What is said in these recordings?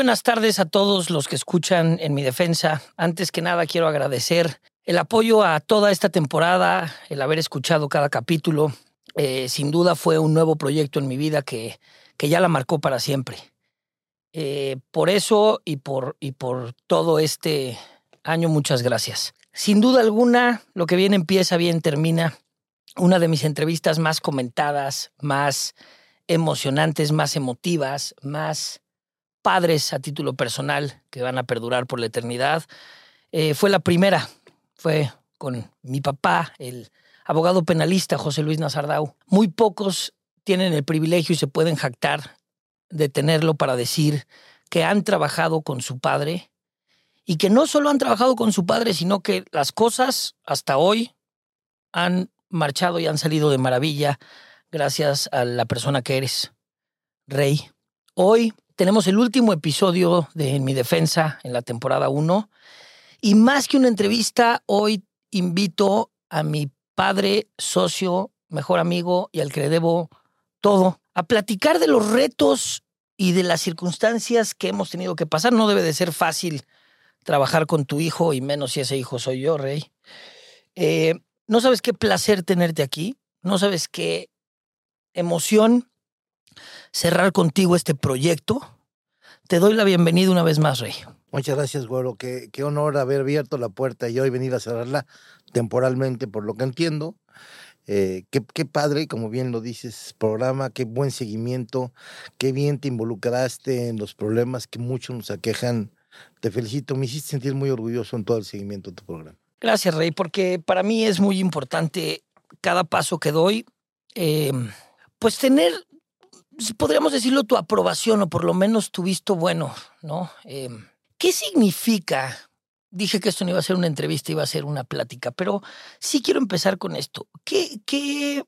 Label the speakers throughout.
Speaker 1: buenas tardes a todos los que escuchan en mi defensa. Antes que nada quiero agradecer el apoyo a toda esta temporada, el haber escuchado cada capítulo. Eh, sin duda fue un nuevo proyecto en mi vida que, que ya la marcó para siempre. Eh, por eso y por, y por todo este año, muchas gracias. Sin duda alguna, lo que bien empieza, bien termina. Una de mis entrevistas más comentadas, más emocionantes, más emotivas, más padres a título personal que van a perdurar por la eternidad. Eh, fue la primera, fue con mi papá, el abogado penalista José Luis Nazardau. Muy pocos tienen el privilegio y se pueden jactar de tenerlo para decir que han trabajado con su padre y que no solo han trabajado con su padre, sino que las cosas hasta hoy han marchado y han salido de maravilla gracias a la persona que eres, Rey. Hoy tenemos el último episodio de En mi defensa en la temporada 1 y más que una entrevista, hoy invito a mi padre, socio, mejor amigo y al que le debo todo, a platicar de los retos y de las circunstancias que hemos tenido que pasar. No debe de ser fácil trabajar con tu hijo y menos si ese hijo soy yo, Rey. Eh, no sabes qué placer tenerte aquí, no sabes qué emoción cerrar contigo este proyecto. Te doy la bienvenida una vez más, Rey.
Speaker 2: Muchas gracias, Güero. Qué, qué honor haber abierto la puerta y hoy venir a cerrarla temporalmente, por lo que entiendo. Eh, qué, qué, padre, como bien lo dices, programa, qué buen seguimiento, qué bien te involucraste en los problemas que muchos nos aquejan. Te felicito, me hiciste sentir muy orgulloso en todo el seguimiento de tu programa.
Speaker 1: Gracias, Rey, porque para mí es muy importante cada paso que doy. Eh, pues tener, podríamos decirlo, tu aprobación o por lo menos tu visto bueno, ¿no? Eh, ¿Qué significa? Dije que esto no iba a ser una entrevista, iba a ser una plática, pero sí quiero empezar con esto. ¿Qué, qué,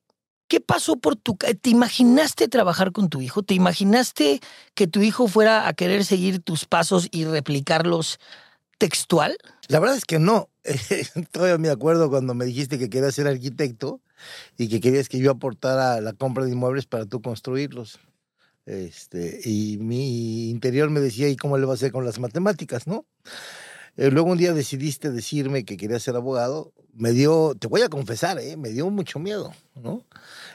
Speaker 1: qué pasó por tu... ¿Te imaginaste trabajar con tu hijo? ¿Te imaginaste que tu hijo fuera a querer seguir tus pasos y replicarlos textual?
Speaker 2: La verdad es que no. Todavía me acuerdo cuando me dijiste que querías ser arquitecto y que querías que yo aportara la compra de inmuebles para tú construirlos. Este, y mi interior me decía, ¿y cómo le va a hacer con las matemáticas, no? Eh, luego un día decidiste decirme que querías ser abogado. Me dio, te voy a confesar, ¿eh? me dio mucho miedo, ¿no?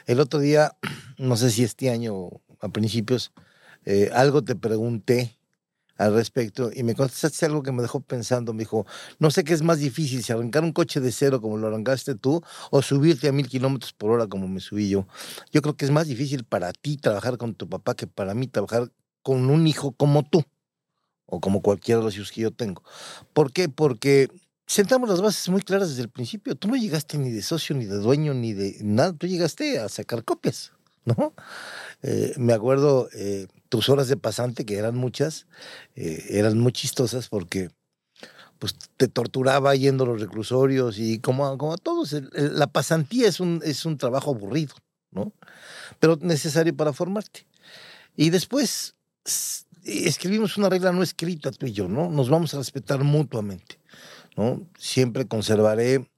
Speaker 2: El otro día, no sé si este año a principios, eh, algo te pregunté al respecto y me contestaste algo que me dejó pensando. Me dijo, no sé qué es más difícil, si arrancar un coche de cero como lo arrancaste tú o subirte a mil kilómetros por hora como me subí yo. Yo creo que es más difícil para ti trabajar con tu papá que para mí trabajar con un hijo como tú o como cualquiera de los hijos que yo tengo. ¿Por qué? Porque sentamos las bases muy claras desde el principio. Tú no llegaste ni de socio, ni de dueño, ni de nada. Tú llegaste a sacar copias, ¿no? Eh, me acuerdo eh, tus horas de pasante, que eran muchas, eh, eran muy chistosas porque pues te torturaba yendo a los reclusorios y como, como a todos, la pasantía es un, es un trabajo aburrido, ¿no? Pero necesario para formarte. Y después escribimos una regla no escrita tú y yo, ¿no? Nos vamos a respetar mutuamente, ¿no? Siempre conservaré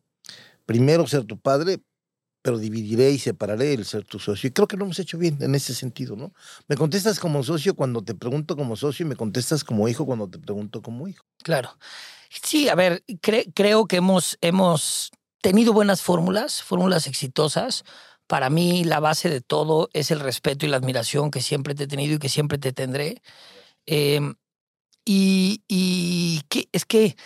Speaker 2: primero ser tu padre, pero dividiré y separaré el ser tu socio. Y creo que lo hemos hecho bien en ese sentido, ¿no? Me contestas como socio cuando te pregunto como socio y me contestas como hijo cuando te pregunto como hijo.
Speaker 1: Claro. Sí, a ver, creo que hemos, hemos tenido buenas fórmulas, fórmulas exitosas. Para mí la base de todo es el respeto y la admiración que siempre te he tenido y que siempre te tendré. Em, y, y que, es que,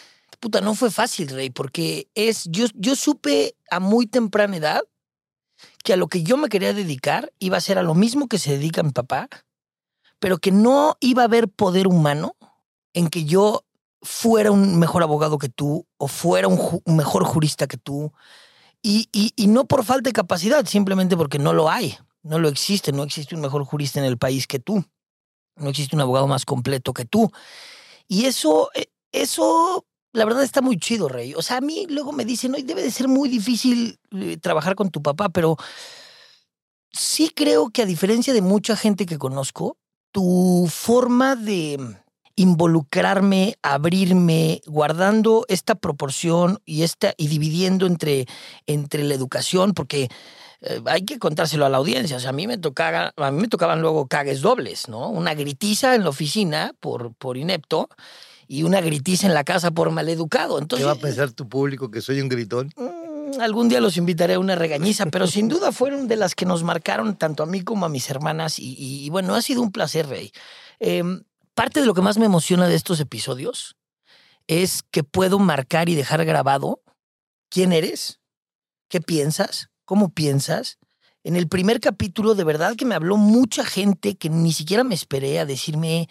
Speaker 1: puta, no fue fácil, Rey, porque es, yo, yo supe a muy temprana edad que a lo que yo me quería dedicar iba a ser a lo mismo que se dedica mi papá, pero que no iba a haber poder humano en que yo fuera un mejor abogado que tú o fuera un, mejor jurista que tú. Y, y, no por falta de capacidad, simplemente porque no lo hay, no lo existe, no existe un mejor jurista en el país que tú, no existe un abogado más completo que tú. Y eso, eh, eso la verdad está muy chido, Rey. O sea, a mí luego me dicen, hoy debe de ser muy difícil eh, trabajar con tu papá, pero sí creo que a diferencia de mucha gente que conozco, tu forma de involucrarme, abrirme, guardando esta proporción y esta y dividiendo entre, entre la educación, porque eh, hay que contárselo a la audiencia. O sea, a mí me tocaba, a mí me tocaban luego cagues dobles, ¿no? Una gritiza en la oficina por, por inepto y una gritiza en la casa por maleducado. Entonces,
Speaker 2: ¿Qué va a pensar tu público que soy un gritón?
Speaker 1: mm, algún día los invitaré a una regañiza, pero sin duda fueron de las que nos marcaron tanto a mí como a mis hermanas. Y, y- y bueno, ha sido un placer, Rey. Em, parte de lo que más me emociona de estos episodios es que puedo marcar y dejar grabado quién eres, qué piensas, cómo piensas. En el primer capítulo, de verdad que me habló mucha gente que ni siquiera me esperé a decirme,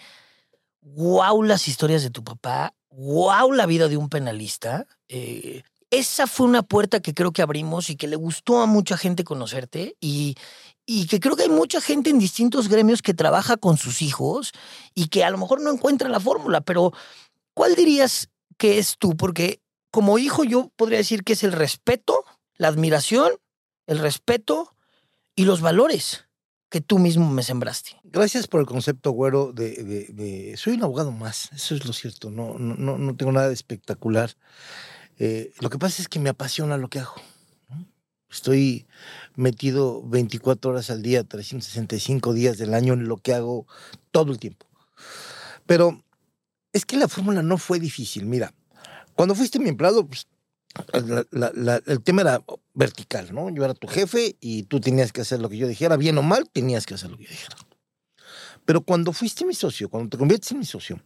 Speaker 1: wow, las historias de tu papá, wow, la vida de un penalista. Eh, esa fue una puerta que creo que abrimos y que le gustó a mucha gente conocerte y, y que creo que hay mucha gente en distintos gremios que trabaja con sus hijos y que a lo mejor no encuentra la fórmula, pero ¿cuál dirías que es tú? Porque como hijo yo podría decir que es el respeto, la admiración, el respeto y los valores que tú mismo me sembraste.
Speaker 2: Gracias por el concepto, güero, de, de- de- Soy un abogado más, eso es lo cierto, no, no, no, tengo nada de espectacular. Eh, lo que pasa es que me apasiona lo que hago. Estoy metido 24 horas al día, 365 días del año en lo que hago todo el tiempo. Pero es que la fórmula no fue difícil. Mira, cuando fuiste mi empleado, pues, la- la- la- el tema era vertical, ¿no? Yo era tu jefe y tú tenías que hacer lo que yo dijera, bien o mal, tenías que hacer lo que yo dijera. Pero cuando fuiste mi socio, cuando te conviertes en mi socio,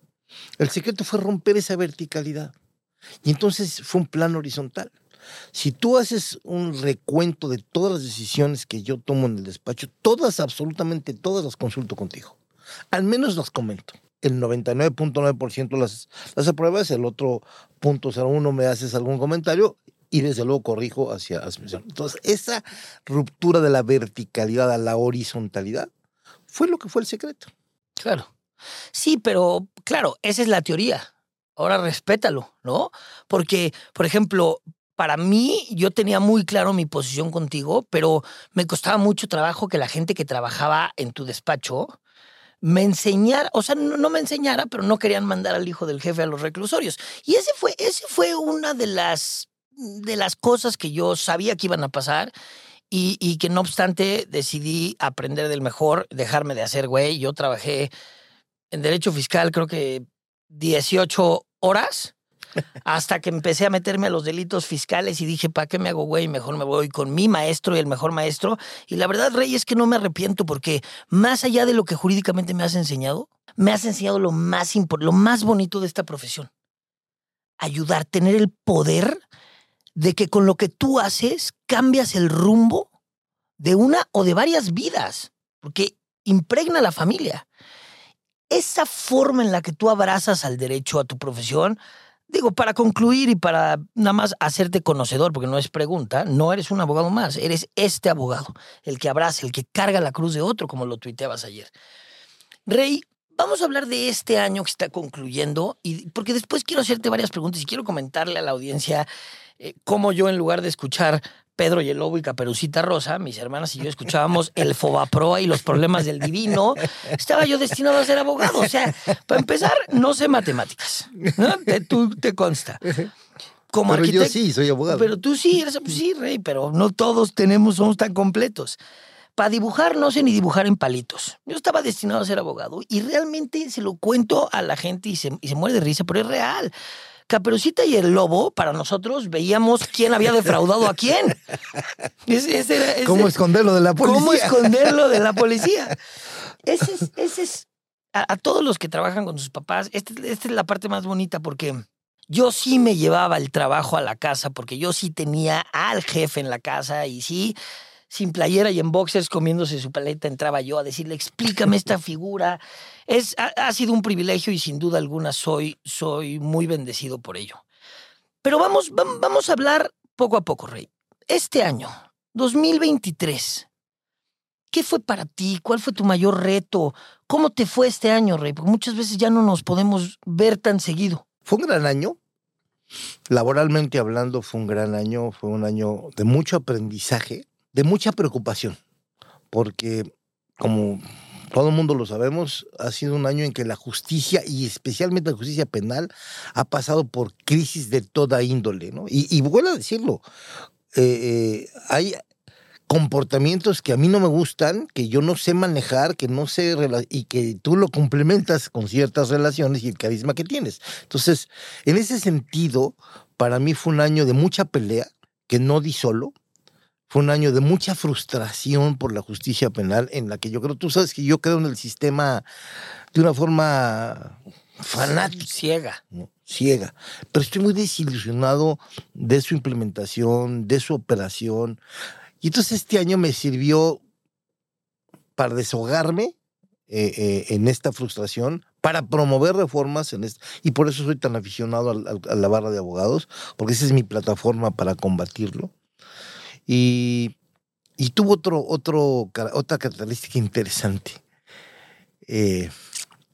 Speaker 2: el secreto fue romper esa verticalidad. Y entonces fue un plan horizontal. Si tú haces un recuento de todas las decisiones que yo tomo en el despacho, todas, absolutamente todas las consulto contigo. Al menos las comento. El 99.9% las, las apruebas, el otro punto 01 me haces algún comentario y desde luego corrijo hacia, hacia... Entonces, esa ruptura de la verticalidad a la horizontalidad fue lo que fue el secreto.
Speaker 1: Claro. Sí, pero claro, esa es la teoría. Ahora respétalo, ¿no? Porque, por ejemplo, para mí yo tenía muy claro mi posición contigo, pero me costaba mucho trabajo que la gente que trabajaba en tu despacho me enseñara, o sea, no, no me enseñara, pero no querían mandar al hijo del jefe a los reclusorios. Y ese fue, ese fue una de las, de las cosas que yo sabía que iban a pasar y, y que no obstante decidí aprender del mejor, dejarme de hacer güey. Yo trabajé en derecho fiscal creo que 18 horas hasta que empecé a meterme a los delitos fiscales y dije, ¿para qué me hago güey? Mejor me voy con mi maestro y el mejor maestro. Y la verdad, Rey, es que no me arrepiento porque más allá de lo que jurídicamente me has enseñado, me has enseñado lo más, lo más bonito de esta profesión. Ayudar, tener el poder de que con lo que tú haces cambias el rumbo de una o de varias vidas, porque impregna a la familia. Esa forma en la que tú abrazas al derecho a tu profesión, digo, para concluir y para nada más hacerte conocedor, porque no es pregunta, no eres un abogado más, eres este abogado, el que abraza, el que carga la cruz de otro, como lo tuiteabas ayer. Rey, vamos a hablar de este año que está concluyendo, y porque después quiero hacerte varias preguntas y quiero comentarle a la audiencia eh, cómo yo, en lugar de escuchar Pedro y el Lobo y Caperucita Rosa, mis hermanas y yo escuchábamos el Fobaproa y los problemas del divino, estaba yo destinado a ser abogado. O sea, para empezar, no sé matemáticas. ¿no? Te, tú te consta. Como
Speaker 2: Pero yo sí, soy abogado.
Speaker 1: Pero tú sí, eres, pues sí, Rey, pero no todos tenemos, somos tan completos. Para dibujar no sé ni dibujar en palitos. Yo estaba destinado a ser abogado y realmente se lo cuento a la gente y se, y se muere de risa, pero es real. Caperucita y el lobo, para nosotros veíamos quién había defraudado a quién. Ese- ese era- ese-
Speaker 2: ¿Cómo esconderlo de la policía?
Speaker 1: ¿Cómo esconderlo de la policía? Ese es, ese es a, a todos los que trabajan con sus papás, este- esta es la parte más bonita porque yo sí me llevaba el trabajo a la casa porque yo sí tenía al jefe en la casa y sí, sin playera y en boxers comiéndose su paleta, entraba yo a decirle, explícame esta figura. Es, ha, ha sido un privilegio y sin duda alguna soy, soy muy bendecido por ello. Pero vamos, vam- vamos a hablar poco a poco, Rey. Este año, 2023, ¿qué fue para ti? ¿Cuál fue tu mayor reto? ¿Cómo te fue este año, Rey? Porque muchas veces ya no nos podemos ver tan seguido.
Speaker 2: Fue un gran año. Laboralmente hablando, fue un gran año. Fue un año de mucho aprendizaje, de mucha preocupación. Porque, como todo el mundo lo sabemos, ha sido un año en que la justicia, y especialmente la justicia penal, ha pasado por crisis de toda índole. ¿no? Y, y vuelvo a decirlo, eh, eh, hay comportamientos que a mí no me gustan, que yo no sé manejar, que no sé y que tú lo complementas con ciertas relaciones y el carisma que tienes. Entonces, en ese sentido, para mí fue un año de mucha pelea que no di solo. Fue un año de mucha frustración por la justicia penal en la que yo creo, tú sabes que yo creo en el sistema de una forma fanática.
Speaker 1: Ciega.
Speaker 2: Ciega. Pero estoy muy desilusionado de su implementación, de su operación. Y entonces este año me sirvió para desahogarme eh, eh, en esta frustración, para promover reformas en este, y por eso soy tan aficionado a, la barra de abogados, porque esa es mi plataforma para combatirlo. Y, y tuvo otro, otro, otra característica interesante. Eh,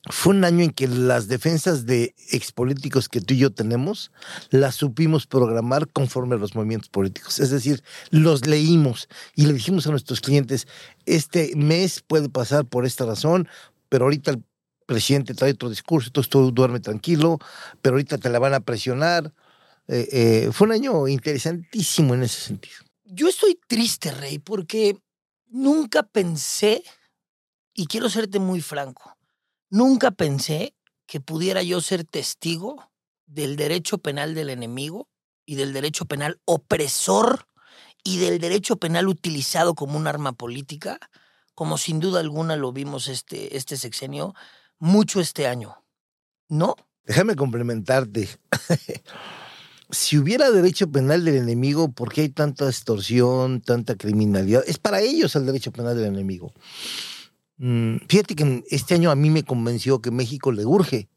Speaker 2: fue un año en que las defensas de expolíticos que tú y yo tenemos las supimos programar conforme a los movimientos políticos. Es decir, los leímos y le dijimos a nuestros clientes, este mes puede pasar por esta razón, pero ahorita el presidente trae otro discurso, entonces tú duerme tranquilo, pero ahorita te la van a presionar. Eh, eh, fue un año interesantísimo en ese sentido.
Speaker 1: Yo estoy triste, Rey, porque nunca pensé, y quiero serte muy franco, Nunca pensé que pudiera yo ser testigo del derecho penal del enemigo y del derecho penal opresor y del derecho penal utilizado como un arma política, como sin duda alguna lo vimos este, este sexenio, mucho este año. ¿No?
Speaker 2: Déjame complementarte. si hubiera derecho penal del enemigo, ¿por qué hay tanta extorsión, tanta criminalidad? Es para ellos el derecho penal del enemigo. Mm, fíjate que este año a mí me convenció que México le urge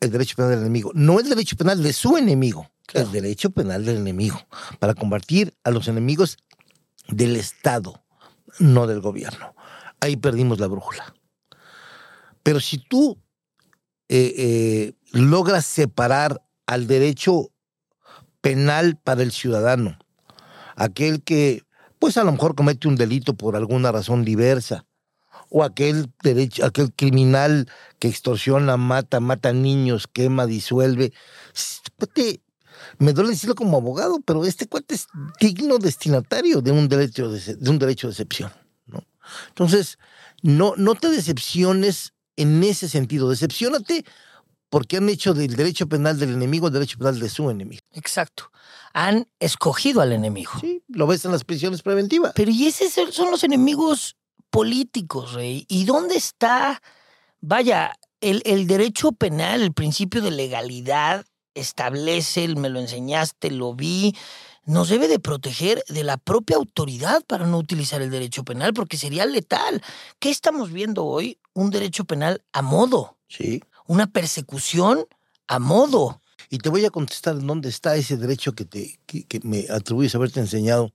Speaker 2: el derecho penal del enemigo, no el derecho penal de su enemigo, el derecho penal del enemigo, para combatir a los enemigos del Estado, no del gobierno. Ahí perdimos la brújula. Pero si tú eh, eh, logras separar al derecho penal para el ciudadano, aquel que, pues a lo mejor comete un delito por alguna razón diversa, o aquel derecho, aquel criminal que extorsiona, mata, mata niños, quema, disuelve. Este me duele decirlo como abogado, pero este cuate es digno destinatario de un derecho de, un derecho de excepción. ¿no? Entonces, no, no te decepciones en ese sentido, decepcionate porque han hecho del derecho penal del enemigo el derecho penal de su enemigo.
Speaker 1: Exacto. Han escogido al enemigo.
Speaker 2: Sí, lo ves en las prisiones preventivas.
Speaker 1: Pero ¿y esos son los enemigos políticos, Rey. ¿Y dónde está, vaya, el, el derecho penal, el principio de legalidad establece, me lo enseñaste, lo vi, nos debe de proteger de la propia autoridad para no utilizar el derecho penal, porque sería letal. ¿Qué estamos viendo hoy? Un derecho penal a modo.
Speaker 2: Sí.
Speaker 1: Una persecución a modo.
Speaker 2: Y te voy a contestar dónde está ese derecho que, te, que, que me atribuyes haberte enseñado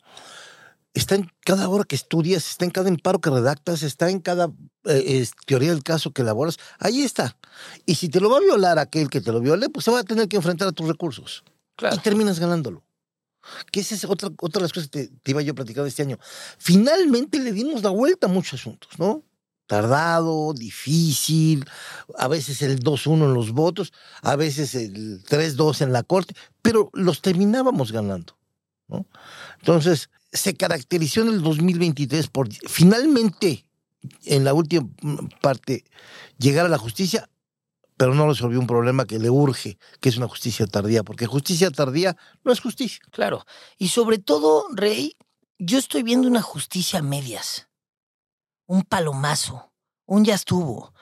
Speaker 2: está en cada hora que estudias, está en cada amparo que redactas, está en cada eh, teoría del caso que elaboras. Ahí está. Y si te lo va a violar aquel que te lo viole, pues se va a tener que enfrentar a tus recursos. Y terminas ganándolo. Que esa es otra, otra de las cosas que te, iba yo a platicar este año. Finalmente le dimos la vuelta a muchos asuntos, ¿no? Tardado, difícil, a veces el 2-1 en los votos, a veces el 3-2 en la corte, pero los terminábamos ganando. ¿no? Entonces, se caracterizó en el 2023 por finalmente, en la última parte, llegar a la justicia, pero no resolvió un problema que le urge, que es una justicia tardía, porque justicia tardía no es justicia.
Speaker 1: Claro. Y sobre todo, Rey, yo estoy viendo una justicia a medias, un palomazo, un ya estuvo.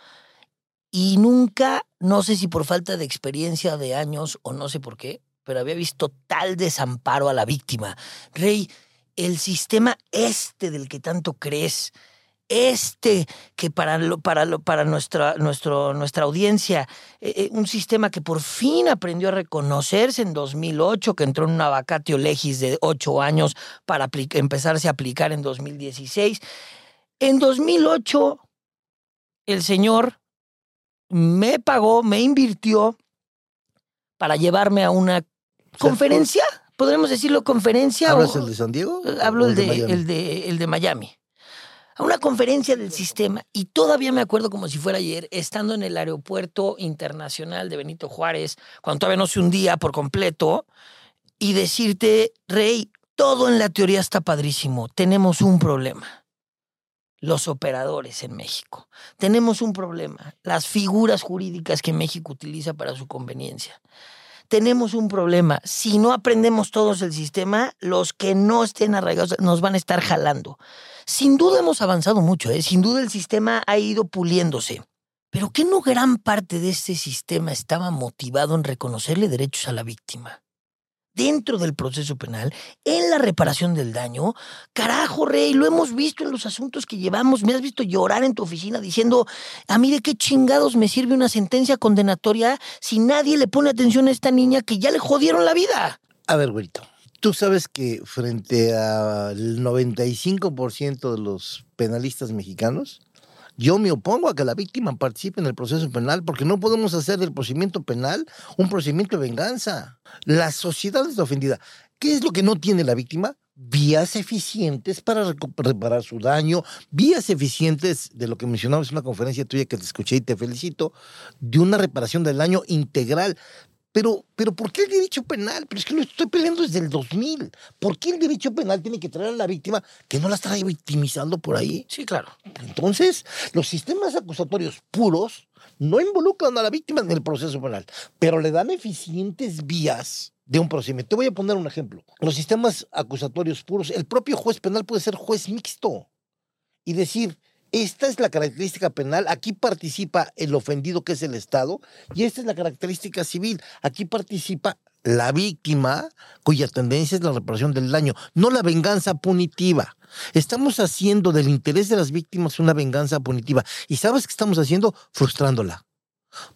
Speaker 1: Y nunca, no sé si por falta de experiencia de años o no sé por qué, pero había visto tal desamparo a la víctima. Rey, el sistema este del que tanto crees, este que para, para, para nuestra, nuestro, nuestra audiencia, eh, eh, un sistema que por fin aprendió a reconocerse en 2008, que entró en una vacatio legis de ocho años para empezarse a aplicar en 2016. En 2008, el señor me pagó, me invirtió para llevarme a una conferencia podremos decirlo, conferencia.
Speaker 2: ¿Hablas el de San Diego?
Speaker 1: Eh, hablo el de, el, de, el de Miami. A una conferencia del sistema, y todavía me acuerdo como si fuera ayer, estando en el aeropuerto internacional de Benito Juárez, cuando todavía no se hundía por completo, y decirte, Rey, todo en la teoría está padrísimo. Tenemos un problema. Los operadores en México. Tenemos un problema. Las figuras jurídicas que México utiliza para su conveniencia. Tenemos un problema. Si no aprendemos todos el sistema, los que no estén arraigados nos van a estar jalando. Sin duda hemos avanzado mucho, ¿eh? sin duda el sistema ha ido puliéndose. Pero ¿qué no gran parte de este sistema estaba motivado en reconocerle derechos a la víctima? Dentro del proceso penal, en la reparación del daño. Carajo, Rey, lo hemos visto en los asuntos que llevamos. Me has visto llorar en tu oficina diciendo, a mí de qué chingados me sirve una sentencia condenatoria si nadie le pone atención a esta niña que ya le jodieron la vida.
Speaker 2: A ver, güerito. Tú sabes que frente al 95% de los penalistas mexicanos, yo me opongo a que la víctima participe en el proceso penal porque no podemos hacer del procedimiento penal un procedimiento de venganza. La sociedad está ofendida. ¿Qué es lo que no tiene la víctima? Vías eficientes para reparar su daño, vías eficientes de lo que mencionabas en una conferencia tuya que te escuché y te felicito, de una reparación del daño integral. Pero, pero ¿por qué el derecho penal? Pero es que lo estoy peleando desde el 2000. ¿Por qué el derecho penal tiene que traer a la víctima que no la está victimizando por ahí?
Speaker 1: Sí, claro.
Speaker 2: Entonces, los sistemas acusatorios puros no involucran a la víctima en el proceso penal, pero le dan eficientes vías de un procedimiento. Te voy a poner un ejemplo. Los sistemas acusatorios puros, el propio juez penal puede ser juez mixto y decir, esta es la característica penal, aquí participa el ofendido que es el Estado y esta es la característica civil, aquí participa la víctima cuya tendencia es la reparación del daño, no la venganza punitiva. Estamos haciendo del interés de las víctimas una venganza punitiva y ¿sabes qué estamos haciendo? Frustrándola.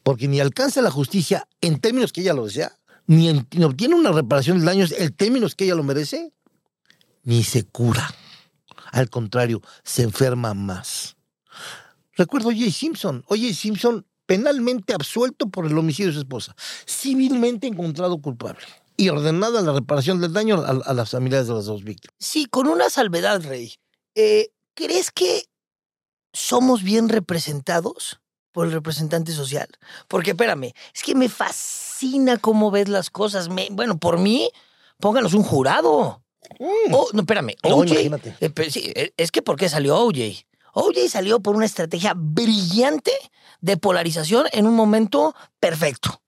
Speaker 2: Porque ni alcanza la justicia en términos que ella lo desea, ni, obtiene una reparación del daño en términos que ella lo merece, ni se cura. Al contrario, se enferma más. Recuerdo Jay Simpson. Oye, Simpson penalmente absuelto por el homicidio de su esposa, civilmente encontrado culpable y ordenada la reparación del daño a, las familias de las dos víctimas.
Speaker 1: Sí, con una salvedad, Rey. Eh, ¿Crees que somos bien representados por el representante social? Porque, espérame, es que me fascina cómo ves las cosas. bueno, por mí, pónganos un jurado. Mm. Oh, no, espérame. OJ, imagínate. Eh, eh, es que ¿por qué salió OJ? OJ salió por una estrategia brillante de polarización en un momento perfecto.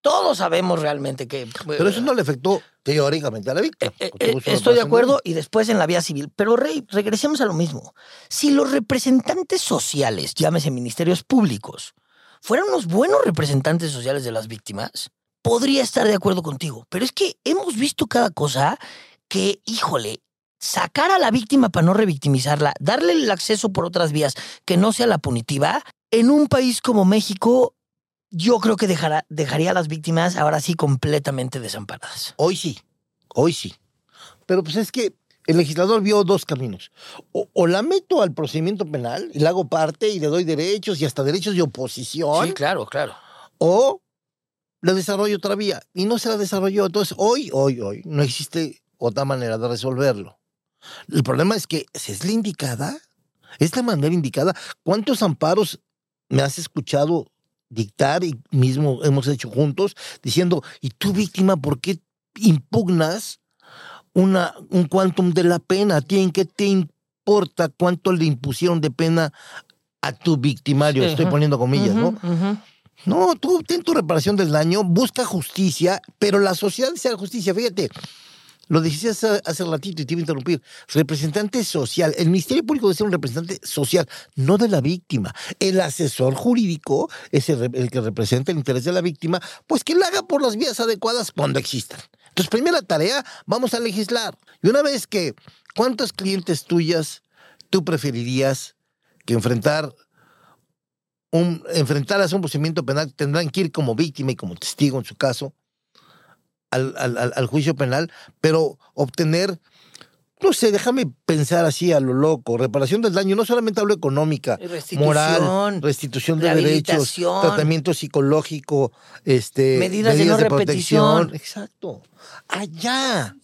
Speaker 1: Todos sabemos realmente que...
Speaker 2: Pero eso no le afectó teóricamente a la víctima.
Speaker 1: Eh, estoy de acuerdo y después en la vía civil. Pero Rey, regresemos a lo mismo. Si los representantes sociales, llámese ministerios públicos, fueran unos buenos representantes sociales de las víctimas, podría estar de acuerdo contigo. Pero es que hemos visto cada cosa que, híjole, sacar a la víctima para no revictimizarla, darle el acceso por otras vías que no sea la punitiva, en un país como México, yo creo que dejaría a las víctimas ahora sí completamente desamparadas.
Speaker 2: Hoy sí, hoy sí. Pero pues es que el legislador vio dos caminos. O, la meto al procedimiento penal y le hago parte y le doy derechos y hasta derechos de oposición.
Speaker 1: Sí, claro, claro.
Speaker 2: O le desarrollo otra vía y no se la desarrolló. Entonces, hoy, hoy, hoy, no existe otra manera de resolverlo. El problema es que es la indicada, es la manera indicada. ¿Cuántos amparos me has escuchado dictar y mismo hemos hecho juntos diciendo, ¿y tú víctima por qué impugnas una, un quantum de la pena? ¿A ti en qué te importa cuánto le impusieron de pena a tu victimario? Estoy poniendo comillas, ¿no? No, tú ten tu reparación del daño, busca justicia, pero la sociedad desea justicia. Fíjate, lo decía hace, hace, ratito y te iba a interrumpir. Representante social. El Ministerio Público debe ser un representante social, no de la víctima. El asesor jurídico es el, que representa el interés de la víctima, pues que lo haga por las vías adecuadas cuando existan. Entonces, primera tarea, vamos a legislar. Y una vez que, ¿cuántos clientes tuyas tú preferirías que enfrentar un, enfrentaras un procedimiento penal tendrán que ir como víctima y como testigo en su caso? Al, juicio penal, pero obtener no sé, déjame pensar así a lo loco. Reparación del daño, no solamente hablo económica, moral, restitución de derechos, tratamiento psicológico, este,
Speaker 1: medidas, de, protección.
Speaker 2: Exacto. Allá.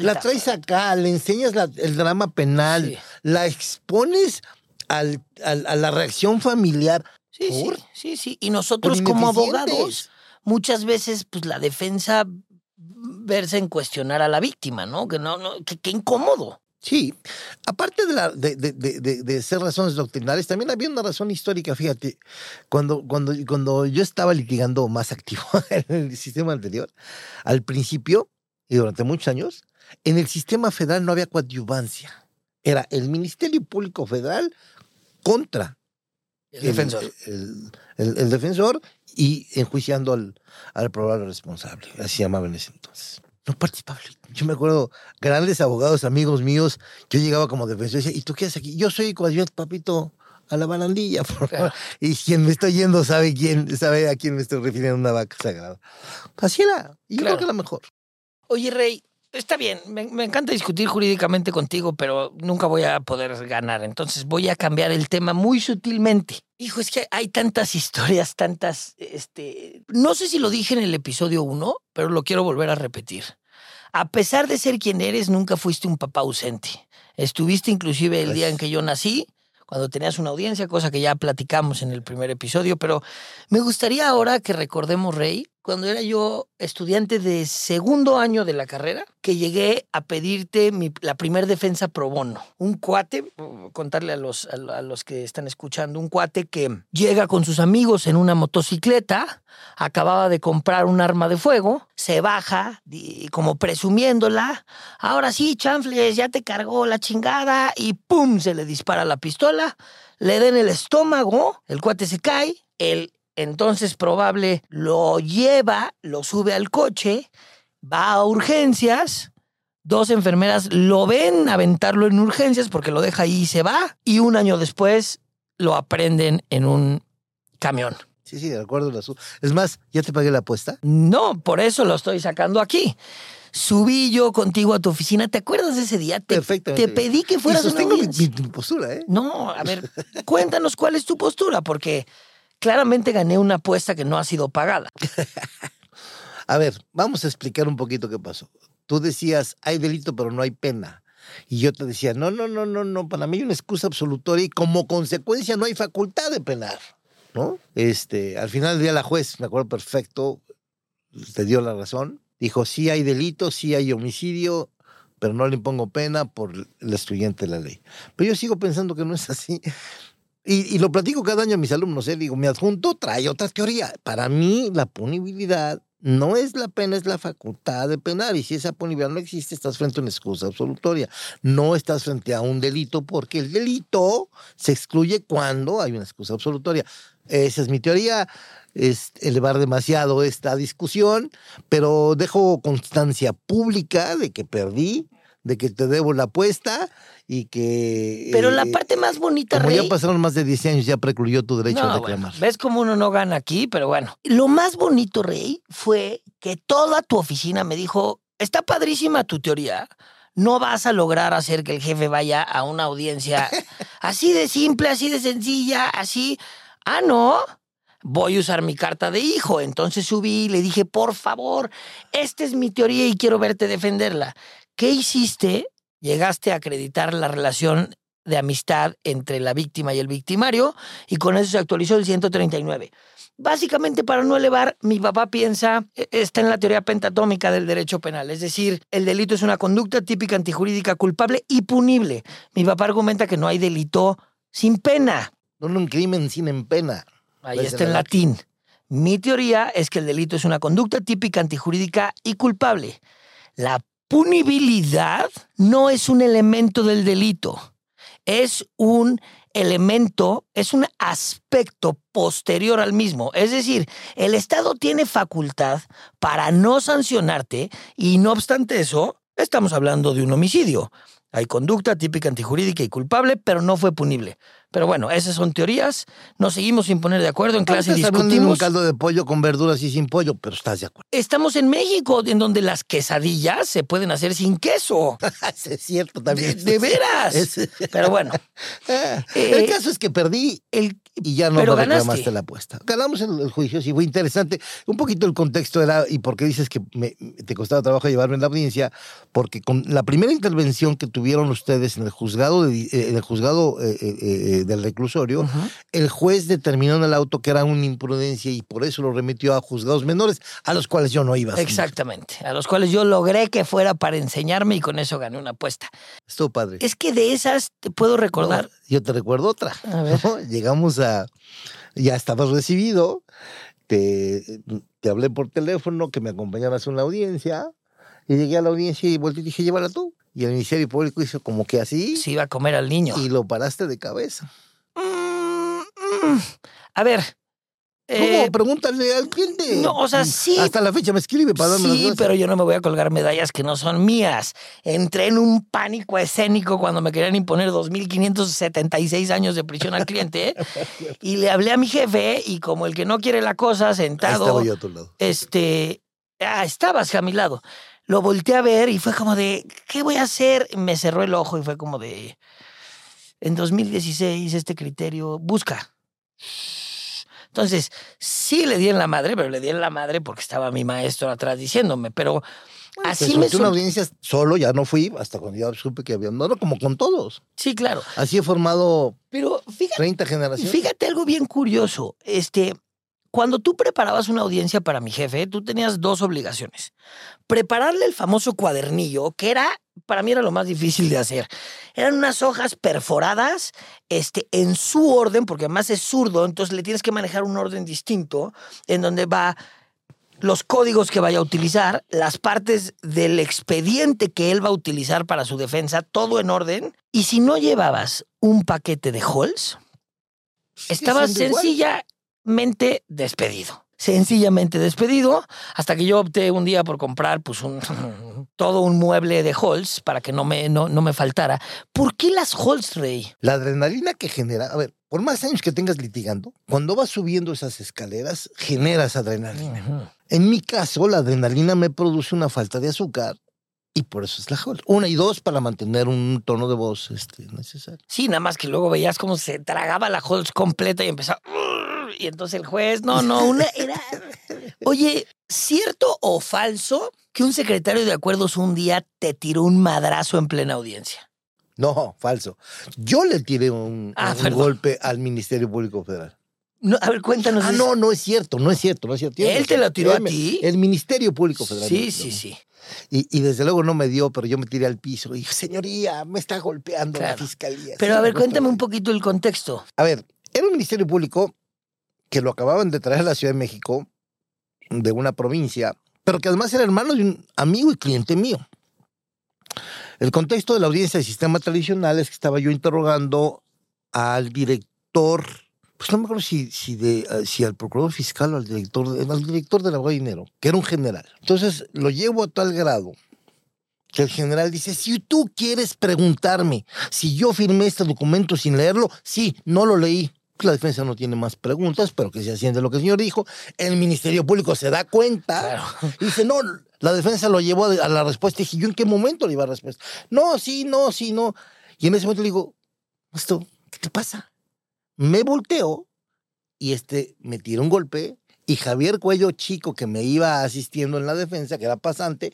Speaker 2: La traes acá, le enseñas el drama penal, la expones al, a la reacción familiar.
Speaker 1: Sí, sí, sí, sí. Y nosotros como abogados muchas veces pues la defensa verse en cuestionar a la víctima, ¿no? Que no, que, que incómodo.
Speaker 2: Sí, aparte de, la, de, de, de, de, ser razones doctrinales, también había una razón histórica, fíjate, cuando, cuando, cuando yo estaba litigando más activo en el sistema anterior, al principio y durante muchos años, en el sistema federal no había coadyuvancia. Era el Ministerio Público Federal contra
Speaker 1: El defensor.
Speaker 2: el, el- el defensor y enjuiciando al, al probable responsable, así se llamaba en ese entonces. No participaba. Yo me acuerdo, grandes abogados, amigos míos, yo llegaba como defensor y decía, ¿y tú qué haces aquí? Yo soy coadyuvante, papito, a la barandilla. por favor". Y quien me está yendo sabe quién, sabe a quién me estoy refiriendo, una vaca sagrada. Así era, y yo
Speaker 1: Claro.
Speaker 2: creo que era mejor.
Speaker 1: Oye, Rey, está bien, me, me encanta discutir jurídicamente contigo, pero nunca voy a poder ganar. Entonces voy a cambiar el tema muy sutilmente. Hijo, es que hay tantas historias, tantas, este, no sé si lo dije en el episodio 1, pero lo quiero volver a repetir. A pesar de ser quien eres, nunca fuiste un papá ausente. Estuviste inclusive el día en que yo nací, cuando tenías una audiencia, cosa que ya platicamos en el primer episodio, pero me gustaría ahora que recordemos, Rey, cuando era yo estudiante de segundo año de la carrera, que llegué a pedirte la primer defensa pro bono. Un cuate, uh, contarle a los, a los que están escuchando, un cuate que llega con sus amigos en una motocicleta, acababa de comprar un arma de fuego, se baja y como presumiéndola, ahora sí, chanfles, ya te cargó la chingada y ¡pum! se le dispara la pistola, le den el estómago, el cuate se cae, el entonces probable lo lleva, lo sube al coche, va a urgencias, dos enfermeras lo ven aventarlo en urgencias porque lo deja ahí y se va, y un año después lo aprenden en un camión.
Speaker 2: Sí, sí, de acuerdo. Es más, ¿ya te pagué la apuesta?
Speaker 1: No, por eso lo estoy sacando aquí. Subí yo contigo a tu oficina. ¿Te acuerdas de ese día? Te,
Speaker 2: Perfectamente.
Speaker 1: te pedí que
Speaker 2: Y
Speaker 1: fueras una
Speaker 2: sostengo
Speaker 1: audiencia.
Speaker 2: mi- mi postura, ¿eh?
Speaker 1: No, a ver, cuéntanos cuál es tu postura, porque claramente gané una apuesta que no ha sido pagada.
Speaker 2: A ver, vamos a explicar un poquito qué pasó. Tú decías, hay delito, pero no hay pena. Y yo te decía, no, no, no, no, no, para mí hay una excusa absolutoria y como consecuencia no hay facultad de penar, ¿no? Este, al final del día la juez, me acuerdo perfecto, te dio la razón. Dijo, sí hay delito, sí hay homicidio, pero no le impongo pena por el estudiante de la ley. Pero yo sigo pensando que no es así. Y, y lo platico cada año a mis alumnos, ¿eh? digo, mi adjunto trae otra teoría. Para mí, la punibilidad no es la pena, es la facultad de penar. Y si esa punibilidad no existe, estás frente a una excusa absolutoria. No estás frente a un delito, porque el delito se excluye cuando hay una excusa absolutoria. Esa es mi teoría. Es elevar demasiado esta discusión, pero dejo constancia pública de que perdí, de que te debo la apuesta y que.
Speaker 1: Pero la
Speaker 2: eh,
Speaker 1: parte más bonita,
Speaker 2: como
Speaker 1: Rey.
Speaker 2: ya pasaron más de 10 años, ya precluyó tu derecho
Speaker 1: No,
Speaker 2: a
Speaker 1: bueno,
Speaker 2: reclamar.
Speaker 1: ¿Ves cómo uno no gana aquí? Pero bueno. Lo más bonito, Rey, fue que toda tu oficina me dijo, está padrísima tu teoría. No vas a lograr hacer que el jefe vaya a una audiencia así de simple, así de sencilla, así. Ah, no. Voy a usar mi carta de hijo. Entonces subí y le dije, por favor, esta es mi teoría y quiero verte defenderla. ¿Qué hiciste? Llegaste a acreditar la relación de amistad entre la víctima y el victimario y con eso se actualizó el 139. Básicamente para no elevar, mi papá piensa, eh, está en la teoría pentatómica del derecho penal, es decir, el delito es una conducta típica antijurídica culpable y punible. Mi papá argumenta que no hay delito sin pena.
Speaker 2: No, no, un crimen sin en pena.
Speaker 1: Ahí
Speaker 2: Ves
Speaker 1: está
Speaker 2: en
Speaker 1: en
Speaker 2: la
Speaker 1: latín. Mi teoría es que el delito es una conducta típica antijurídica y culpable. La punibilidad no es un elemento del delito, es un elemento, es un aspecto posterior al mismo. Es decir, el Estado tiene facultad para no sancionarte y no obstante eso, estamos hablando de un homicidio. Hay conducta típica antijurídica y culpable, pero no fue punible. Pero bueno, esas son teorías. Nos seguimos sin poner de acuerdo en clase,
Speaker 2: hablando de un
Speaker 1: discutimos.
Speaker 2: caldo de pollo con verduras y sin pollo, pero estás de acuerdo.
Speaker 1: Estamos en México, en donde las quesadillas se pueden hacer sin queso.
Speaker 2: es cierto
Speaker 1: De,
Speaker 2: también.
Speaker 1: de veras.
Speaker 2: Es-
Speaker 1: Pero bueno, Eh,
Speaker 2: el caso es que perdí
Speaker 1: el,
Speaker 2: y ya no
Speaker 1: Pero
Speaker 2: me reclamaste
Speaker 1: ganaste.
Speaker 2: la apuesta. Ganamos el, el juicio, sí, fue interesante. Un poquito el contexto era, y por qué dices que me- te costaba trabajo llevarme en la audiencia, porque con la primera intervención que tuvieron ustedes en el juzgado de, eh, en el juzgado eh, eh, eh, de- del reclusorio, el juez determinó en el auto que era una imprudencia y por eso lo remitió a juzgados menores, a los cuales yo no iba.
Speaker 1: Exactamente, a los cuales yo logré que fuera para enseñarme y con eso gané una apuesta.
Speaker 2: Estuvo padre.
Speaker 1: Es que de esas te puedo recordar.
Speaker 2: Yo te recuerdo otra.
Speaker 1: A ver.
Speaker 2: ¿no? Llegamos a. Ya estabas recibido. Te, te hablé por teléfono que me acompañaras a una audiencia. Y llegué a la audiencia y volteé y dije, llévala tú. Y el Ministerio Público hizo como que así.
Speaker 1: Se iba a comer al niño.
Speaker 2: Y lo paraste de cabeza.
Speaker 1: Mm, mm. A ver.
Speaker 2: ¿Cómo?
Speaker 1: eh,
Speaker 2: Pregúntale al cliente.
Speaker 1: no, o sea, sí.
Speaker 2: Hasta la fecha me escribe para darme
Speaker 1: Sí, pero yo no me voy a colgar medallas que no son mías. Entré en un pánico escénico cuando me querían imponer 2.576 años de prisión al cliente y le hablé a mi jefe y como el que no quiere la cosa,
Speaker 2: Ahí
Speaker 1: sentado,
Speaker 2: estaba yo a tu lado.
Speaker 1: este, ah, estabas a mi lado. Lo volteé a ver y fue como de, ¿qué voy a hacer? Me cerró el ojo y fue como de, en 2016 este criterio, busca. Entonces, sí le di en la madre, pero le di en la madre porque estaba mi maestro atrás diciéndome, pero así me
Speaker 2: solté una audiencia solo, ya no fui, hasta cuando ya supe que había. No, no, como con todos.
Speaker 1: Sí, claro.
Speaker 2: Así he formado
Speaker 1: Pero fíjate,
Speaker 2: 30 generaciones.
Speaker 1: fíjate algo bien curioso. Este, cuando tú preparabas una audiencia para mi jefe, tú tenías dos obligaciones. Prepararle el famoso cuadernillo, que era, para mí era lo más difícil de hacer. Eran unas hojas perforadas este, en su orden, porque además es zurdo, entonces le tienes que manejar un orden distinto, en donde va los códigos que vaya a utilizar, las partes del expediente que él va a utilizar para su defensa, todo en orden. Y si no llevabas un paquete de Halls, estaba
Speaker 2: igual.
Speaker 1: Sencillamente despedido. Sencillamente despedido, hasta que yo opté un día por comprar pues un, todo un mueble de Halls para que no me, no, no me faltara. ¿Por qué las Halls, Rey?
Speaker 2: La adrenalina que genera, a ver, por más años que tengas litigando, cuando vas subiendo esas escaleras, generas adrenalina. En mi caso, la adrenalina me produce una falta de azúcar y por eso es la Halls. Una y dos para mantener un tono de voz este, necesario.
Speaker 1: Sí, nada más que luego veías cómo se tragaba la Halls completa y empezaba... Y entonces el juez, no, no, una era... Oye, ¿cierto o falso que un secretario de acuerdos un día te tiró un madrazo en plena audiencia?
Speaker 2: No, falso. Yo le tiré un,
Speaker 1: Ah,
Speaker 2: un golpe al Ministerio Público Federal.
Speaker 1: No, a ver, cuéntanos.
Speaker 2: Ah, no, no es cierto, no es cierto, no es cierto.
Speaker 1: ¿Él te lo tiró a ti?
Speaker 2: El Ministerio Público Federal.
Speaker 1: Sí, sí, sí.
Speaker 2: Y, y desde luego no me dio, pero yo me tiré al piso y dije, señoría, me está golpeando la
Speaker 1: Claro.
Speaker 2: fiscalía.
Speaker 1: Pero a ver,
Speaker 2: me
Speaker 1: cuéntame un poquito el contexto.
Speaker 2: A ver, era un Ministerio Público que lo acababan de traer a la Ciudad de México, de una provincia, pero que además era hermano de un amigo y cliente mío. El contexto de la audiencia del sistema tradicional es que estaba yo interrogando al director, pues no me acuerdo si, si, de, eh, si al procurador fiscal o al director, de- al director de la de dinero, que era un general. Entonces lo llevo a tal grado que el general dice, si tú quieres preguntarme si yo firmé este documento sin leerlo, sí, no lo leí. La defensa no tiene más preguntas, pero que se asciende lo que el señor dijo. El Ministerio Público se da cuenta
Speaker 1: Claro.
Speaker 2: y dice, no, la defensa lo llevó a la respuesta. Y dije, ¿yo en qué momento le iba a la respuesta? No, sí, no, sí, no. Y en ese momento le digo, esto, ¿qué te pasa? Me volteo y este me tira un golpe y Javier Cuello Chico, que me iba asistiendo en la defensa, que era pasante,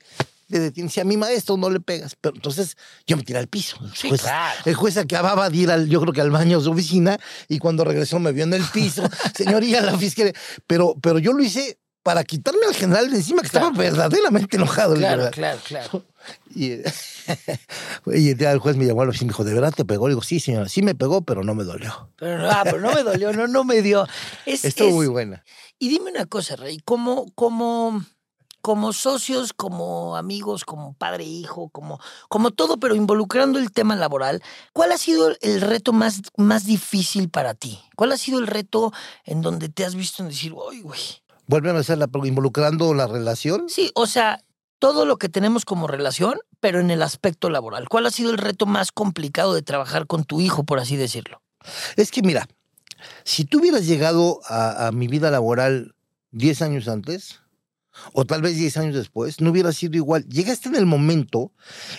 Speaker 2: le detiene, si a mi maestro no le pegas. Pero entonces yo me tiré al piso. El
Speaker 1: Sí,
Speaker 2: juez,
Speaker 1: claro.
Speaker 2: el juez acababa de ir al, yo creo que al baño de su oficina y cuando regresó me vio en el piso. Señoría, la fiscalía. Pero, pero yo lo hice para quitarme al general de encima que estaba verdaderamente enojado. el
Speaker 1: Claro, claro, claro.
Speaker 2: Y, eh, y ya el juez me llamó a la oficina y me dijo, ¿de verdad te pegó? Le digo, sí, señora, sí me pegó, pero no me dolió.
Speaker 1: Pero, no, ah, pero no me dolió, no, no me dio. Es,
Speaker 2: Estuvo
Speaker 1: es-
Speaker 2: muy buena.
Speaker 1: Y dime una cosa, Rey, como, como, como socios, como amigos, como padre e hijo, como, como todo, pero involucrando el tema laboral, ¿cuál ha sido el reto más, más difícil para ti? ¿Cuál ha sido el reto en donde te has visto en decir, uy, güey?
Speaker 2: Vuelven a hacer la pregunta, involucrando la relación.
Speaker 1: Sí, o sea, todo lo que tenemos como relación, pero en el aspecto laboral. ¿Cuál ha sido el reto más complicado de trabajar con tu hijo, por así decirlo?
Speaker 2: Es que mira, si tú hubieras llegado a, a mi vida laboral 10 años antes, o tal vez 10 años después, no hubiera sido igual. Llegaste en el momento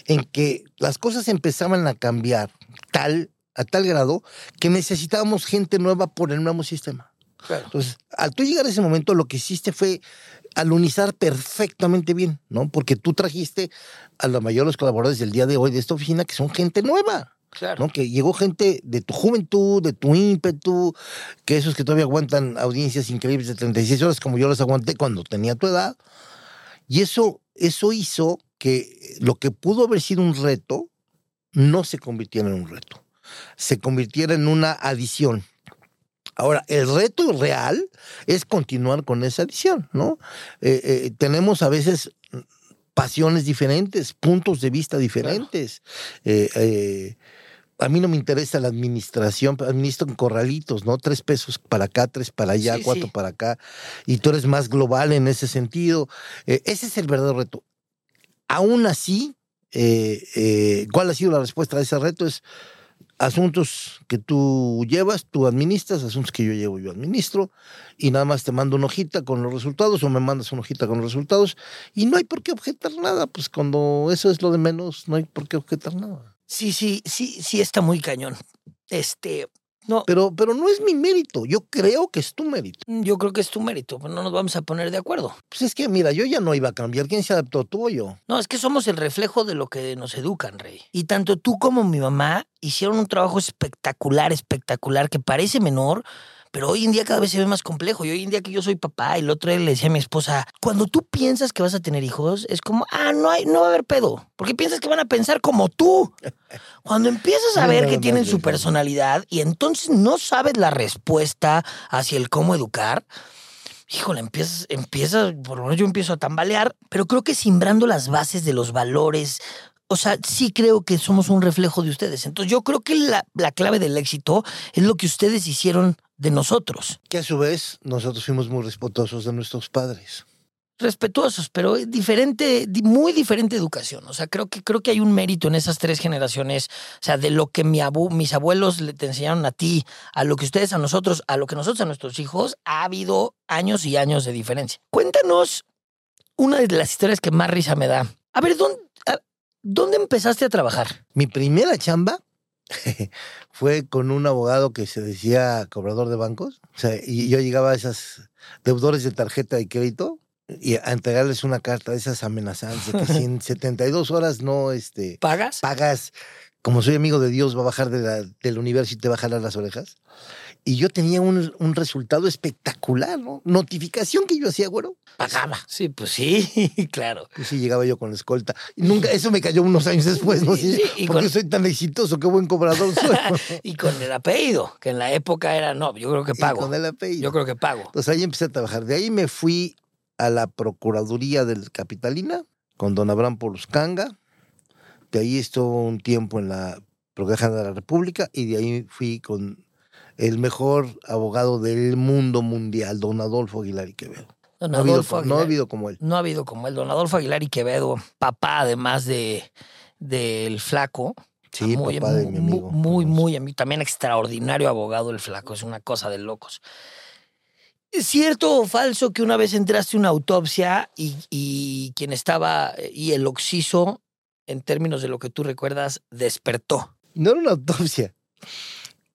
Speaker 2: en que las cosas empezaban a cambiar tal, a tal grado que necesitábamos gente nueva por el nuevo sistema.
Speaker 1: Claro.
Speaker 2: Entonces, al tú llegar a ese momento, lo que hiciste fue alunizar perfectamente bien, ¿no? Porque tú trajiste a los mayores colaboradores del día de hoy de esta oficina, que son gente nueva.
Speaker 1: Claro.
Speaker 2: ¿no? Que llegó gente de tu juventud, de tu ímpetu, que esos que todavía aguantan audiencias increíbles de 36 horas, como yo las aguanté cuando tenía tu edad. Y eso, eso hizo que lo que pudo haber sido un reto no se convirtiera en un reto, se convirtiera en una adición. Ahora, el reto real es continuar con esa adición, ¿no? Eh, eh, tenemos a veces pasiones diferentes, puntos de vista diferentes. Eh, eh, a mí no me interesa la administración, administro en corralitos, ¿no? Tres pesos para acá, tres para allá,
Speaker 1: Sí,
Speaker 2: cuatro
Speaker 1: sí.
Speaker 2: para acá. Y tú eres más global en ese sentido. Ese es el verdadero reto. Aún así, ¿cuál ha sido la respuesta a ese reto? Es asuntos que tú llevas, tú administras, asuntos que yo llevo, yo administro, y nada más te mando una hojita con los resultados o me mandas una hojita con los resultados, y no hay por qué objetar nada, pues cuando eso es lo de menos, no hay por qué objetar nada.
Speaker 1: Sí, sí, sí, sí está muy cañón. Este, no,
Speaker 2: Pero, pero no es mi mérito, yo creo que es tu mérito.
Speaker 1: yo creo que es tu mérito, pero no nos vamos a poner de acuerdo.
Speaker 2: Pues es que, mira, yo ya no iba a cambiar, ¿quién se adaptó, tú o yo?
Speaker 1: No, es que somos el reflejo de lo que nos educan, Rey. Y tanto tú como mi mamá hicieron un trabajo espectacular, espectacular, que parece menor, pero hoy en día cada vez se ve más complejo. Y hoy en día que yo soy papá, y el otro día le decía a mi esposa, cuando tú piensas que vas a tener hijos, es como, ah, no, hay, no va a haber pedo, porque piensas que van a pensar como tú. Cuando empiezas a ver que tienen su personalidad y entonces no sabes la respuesta hacia el cómo educar, híjole, empiezas, empiezas, por lo menos yo empiezo a tambalear, pero creo que simbrando las bases de los valores, o sea, sí creo que somos un reflejo de ustedes. Entonces yo creo que la, la clave del éxito es lo que ustedes hicieron de nosotros.
Speaker 2: Que a su vez nosotros fuimos muy respetuosos de nuestros padres.
Speaker 1: Respetuosos, pero diferente, di- muy diferente educación. O sea, creo que, creo que hay un mérito en esas tres generaciones. O sea, de lo que mi abu- mis abuelos le te enseñaron a ti, a lo que ustedes a nosotros, a lo que nosotros a nuestros hijos, ha habido años y años de diferencia. Cuéntanos una de las historias que más risa me da. A ver, ¿dónde, a- ¿dónde empezaste a trabajar?
Speaker 2: Mi primera chamba fue con un abogado que se decía cobrador de bancos. O sea, y yo llegaba a esos deudores de tarjeta de crédito y a entregarles una carta de esas amenazantes de que si en 72 horas no este,
Speaker 1: ¿Pagas?
Speaker 2: pagas, como soy amigo de Dios, va a bajar de la- del universo y te va a jalar las orejas. Y yo tenía un, un resultado espectacular, ¿no? Notificación que yo hacía, güero, pagaba.
Speaker 1: Sí, pues sí, claro.
Speaker 2: Y sí, llegaba yo con la escolta. Y nunca, eso me cayó unos años después, ¿no? Sí,
Speaker 1: Sí, y
Speaker 2: ¿Por qué
Speaker 1: con-
Speaker 2: soy tan exitoso? Qué buen cobrador soy.
Speaker 1: Y con el apellido, que en la época era, no, yo creo que
Speaker 2: Y
Speaker 1: pago.
Speaker 2: con el apellido.
Speaker 1: Yo creo que pago.
Speaker 2: Entonces ahí empecé a trabajar. De ahí me fui a la Procuraduría del Capitalina con don Abraham Poluscanga. De ahí estuve un tiempo en la Procuraduría de la República y de ahí fui con el mejor abogado del mundo mundial, don Adolfo Aguilar y Quevedo.
Speaker 1: Don
Speaker 2: No ha habido, no ha habido como él.
Speaker 1: no ha habido como el don Adolfo Aguilar y Quevedo, papá además de del flaco.
Speaker 2: Sí,
Speaker 1: muy,
Speaker 2: papá de
Speaker 1: muy,
Speaker 2: mi amigo.
Speaker 1: Muy, muy, amigo. También extraordinario abogado el flaco, es una cosa de locos. ¿Es cierto o falso que una vez entraste a una autopsia y, y quien estaba, y el occiso, en términos de lo que tú recuerdas, despertó?
Speaker 2: No era una autopsia.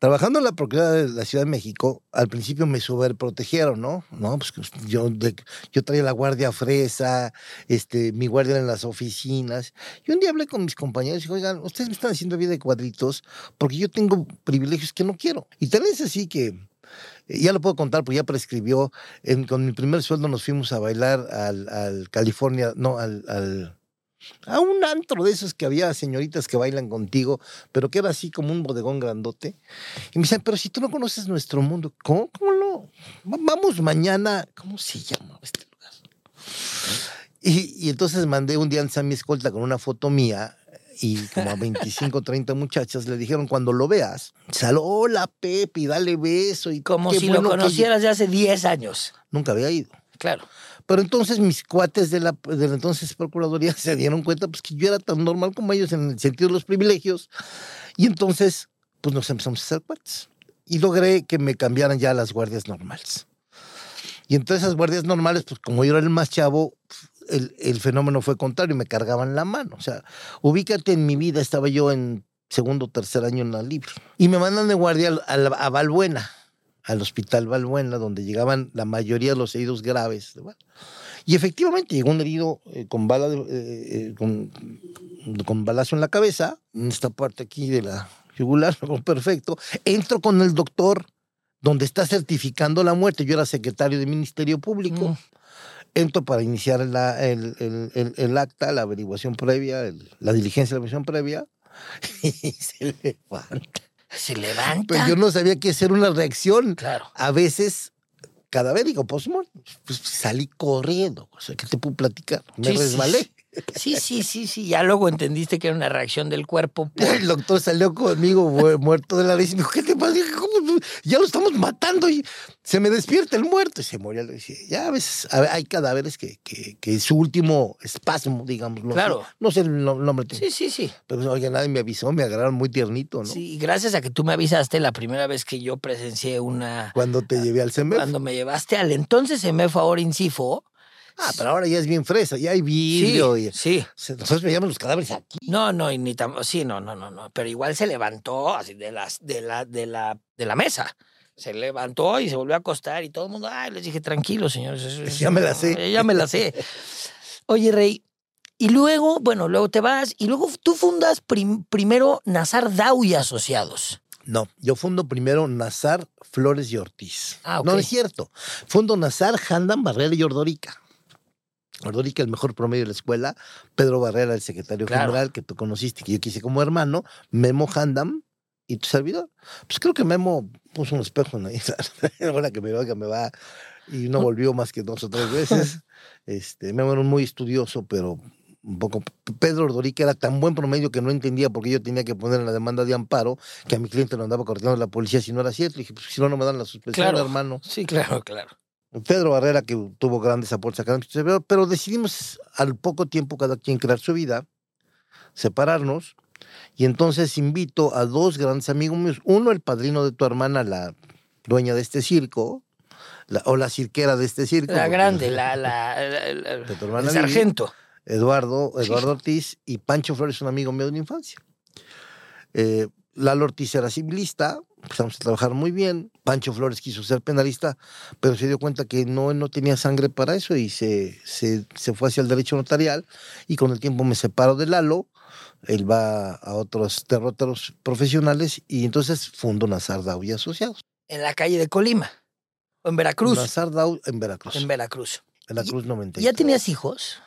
Speaker 2: Trabajando en la Procuraduría de la Ciudad de México, al principio me sobreprotegieron, ¿no? No, pues yo, de- yo traía la guardia fresa, este, mi guardia en las oficinas. Y un día hablé con mis compañeros y dije, oigan, ustedes me están haciendo vida de cuadritos porque yo tengo privilegios que no quiero. Y tal vez así que, eh, ya lo puedo contar, porque ya prescribió, con mi primer sueldo nos fuimos a bailar al, al California, no, al... al a un antro de esos que había señoritas que bailan contigo, pero que era así como un bodegón grandote. Y me dicen, pero si tú no conoces nuestro mundo, ¿cómo, cómo no? Va- Vamos mañana, ¿cómo se llama este lugar? Y, y entonces mandé un día antes a mi escolta con una foto mía y como a 25, 30 muchachas le dijeron, cuando lo veas, sal, hola Pepe, dale beso. Y
Speaker 1: Como si
Speaker 2: bueno
Speaker 1: lo
Speaker 2: que-
Speaker 1: conocieras de hace 10 años.
Speaker 2: Nunca había ido.
Speaker 1: Claro.
Speaker 2: Pero entonces mis cuates de la, de entonces Procuraduría se dieron cuenta pues, que yo era tan normal como ellos en el sentido de los privilegios. Y entonces, pues nos empezamos a hacer cuates. Y logré que me cambiaran ya las guardias normales. Y entonces esas guardias normales, pues como yo era el más chavo, el, el fenómeno fue contrario, me cargaban la mano. O sea, ubícate en mi vida, estaba yo en segundo o tercer año en la libre. Y me mandan de guardia a, a Valbuena, al hospital Valbuena, donde llegaban la mayoría de los heridos graves. Y efectivamente llegó un herido eh, con bala de- eh, eh, con, con balazo en la cabeza, en esta parte aquí de la yugular, perfecto. Entro con el doctor, donde está certificando la muerte. Yo era secretario del Ministerio Público.
Speaker 1: Mm.
Speaker 2: Entro para iniciar la- el, el- el- el acta, la averiguación previa, la diligencia de la averiguación previa. Y se levanta.
Speaker 1: Se levanta.
Speaker 2: Pero yo no sabía qué hacer una reacción.
Speaker 1: Claro.
Speaker 2: A veces cadavérico, post-mortem. Pues salí corriendo. O sea, ¿qué te puedo platicar? Me
Speaker 1: Sí,
Speaker 2: resbalé.
Speaker 1: Sí, sí, sí, sí. Ya luego entendiste que era una reacción del cuerpo. por-
Speaker 2: El doctor salió conmigo mu- muerto de la risa y me dijo, ¿qué te pasa? Ya lo estamos matando y se me despierta el muerto y se moría. Le decía, ya a veces hay cadáveres que, que, su último espasmo, digamos.
Speaker 1: Claro.
Speaker 2: no sé el no- nombre.
Speaker 1: Sí, sí, sí.
Speaker 2: Pero oye, nadie me avisó, me agarraron muy tiernito, ¿no?
Speaker 1: Sí, y gracias a que tú me avisaste la primera vez que yo presencié una...
Speaker 2: Cuando te llevé al CEMEF.
Speaker 1: Cuando me llevaste al entonces CEMEF, ahora Incifo.
Speaker 2: Ah, pero ahora ya es bien fresa, ya hay
Speaker 1: Sí,
Speaker 2: vidrio. y,
Speaker 1: sí.
Speaker 2: o sea, nosotros veíamos los cadáveres aquí.
Speaker 1: No, no, y ni tam- sí, no, no, no, no. Pero igual se levantó así de las, de la, de la, de la mesa. Se levantó y se volvió a acostar y todo el mundo, ay, les dije, tranquilo, señores.
Speaker 2: Ya me la sé.
Speaker 1: Ya me la sé. Oye, Rey, y luego, bueno, luego te vas y luego tú fundas prim- primero Nazar Dau y Asociados.
Speaker 2: No, yo fundo primero Nazar Flores y Ortiz.
Speaker 1: Ah, ok.
Speaker 2: No, es cierto. Fundo Nazar, Handam, Barrera y Ordorica. Ordorica, el mejor promedio de la escuela. Pedro Barrera, el secretario
Speaker 1: Claro.
Speaker 2: general que tú conociste, que yo quise como hermano. Memo Handam y tu servidor. Pues creo que Memo puso un espejo en ahí. Ahora que me va, que me va. Y no volvió más que dos o tres veces. Este, Memo era un muy estudioso, pero un poco. Pedro Ordorica era tan buen promedio que no entendía por qué yo tenía que poner en la demanda de amparo que a mi cliente lo andaba cortando la policía si no era cierto. Le dije, pues si no, no me dan la suspensión,
Speaker 1: Claro.
Speaker 2: hermano.
Speaker 1: Sí, claro, claro.
Speaker 2: Pedro Barrera, que tuvo grandes aportes académicos, pero- pero decidimos al poco tiempo cada quien crear su vida, separarnos, y entonces invito a dos grandes amigos míos, uno el padrino de tu hermana, la dueña de este circo, la- o la cirquera de este circo.
Speaker 1: La grande, la, la,
Speaker 2: De tu hermana
Speaker 1: el
Speaker 2: Vivi.
Speaker 1: sargento.
Speaker 2: Eduardo, Eduardo Ortiz y Pancho Flores, un amigo mío de la infancia. Eh, Lalo Ortiz era civilista, empezamos a trabajar muy bien. Pancho Flores quiso ser penalista, pero se dio cuenta que no, no tenía sangre para eso y se, se, se fue hacia el derecho notarial. Y con el tiempo me separo de Lalo, él va a otros derroteros profesionales y entonces fundo Nazar Dau y Asociados.
Speaker 1: En la calle de Colima. O en Veracruz.
Speaker 2: Nazar Dau en Veracruz.
Speaker 1: En
Speaker 2: En
Speaker 1: Veracruz.
Speaker 2: Veracruz 90.
Speaker 1: ¿Ya tenías hijos?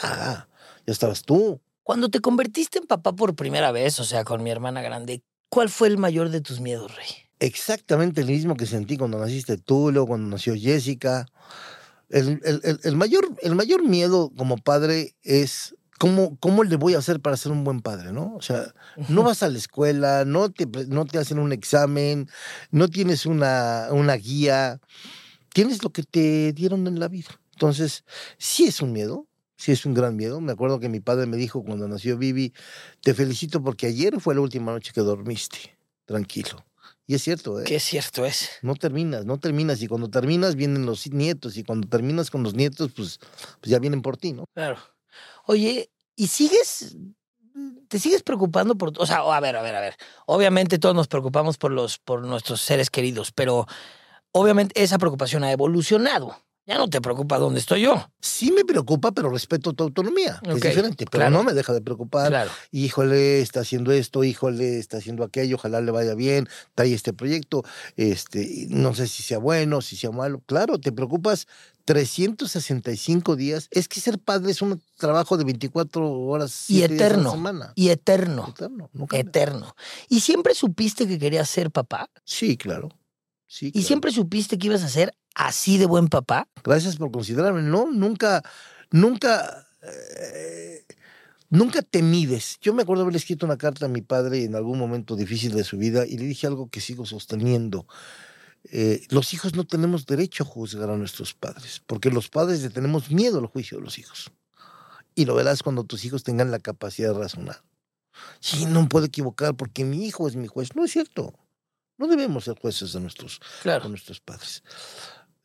Speaker 2: Ya, ya estabas tú.
Speaker 1: Cuando te convertiste en papá por primera vez, o sea, con mi hermana grande, ¿cuál fue el mayor de tus miedos, Rey?
Speaker 2: Exactamente el mismo que sentí cuando naciste luego cuando nació Jessica. El, el- mayor, el mayor miedo como padre es cómo, cómo le voy a hacer para ser un buen padre, ¿no? O sea, no vas a la escuela, no te, no te hacen un examen, no tienes una, una guía, tienes lo que te dieron en la vida. Entonces, sí es un miedo, sí es un gran miedo. Me acuerdo que mi padre me dijo cuando nació Vivi, te felicito porque ayer fue la última noche que dormiste, tranquilo. Y es cierto, ¿eh?
Speaker 1: Qué cierto es.
Speaker 2: No terminas, no terminas. Y cuando terminas vienen los nietos. Y cuando terminas con los nietos, pues, pues ya vienen por ti, ¿no?
Speaker 1: Claro. Oye, ¿y sigues, te sigues preocupando por, o sea, a ver, a ver, a ver. Obviamente todos nos preocupamos por los, por nuestros seres queridos, pero obviamente esa preocupación ha evolucionado. Ya no te preocupa dónde estoy yo.
Speaker 2: Sí me preocupa, pero respeto tu autonomía, que es diferente. Pero
Speaker 1: claro.
Speaker 2: no me deja de preocupar.
Speaker 1: Claro.
Speaker 2: Híjole, está haciendo esto, híjole, está haciendo aquello, ojalá le vaya bien, trae este proyecto, este, no sé si sea bueno, si sea malo. Claro, te preocupas 365 días. Es que ser padre es un trabajo de 24 horas
Speaker 1: Y
Speaker 2: siete días a la
Speaker 1: eterno.
Speaker 2: semana.
Speaker 1: Y eterno.
Speaker 2: Eterno, no cambia.
Speaker 1: Eterno. ¿Y siempre supiste que querías ser papá?
Speaker 2: Sí, claro. Sí,
Speaker 1: ¿Y
Speaker 2: claro.
Speaker 1: siempre supiste que ibas a ser así de buen papá?
Speaker 2: Gracias por considerarme. No, nunca, nunca, eh, nunca te mides. Yo me acuerdo haberle escrito una carta a mi padre en algún momento difícil de su vida y le dije algo que sigo sosteniendo. Eh, los hijos no tenemos derecho a juzgar a nuestros padres, porque los padres le tenemos miedo al juicio de los hijos. Y lo verás cuando tus hijos tengan la capacidad de razonar. Sí, no puedo equivocar porque mi hijo es mi juez. No es cierto. No debemos ser jueces de nuestros
Speaker 1: Claro.
Speaker 2: con nuestros padres.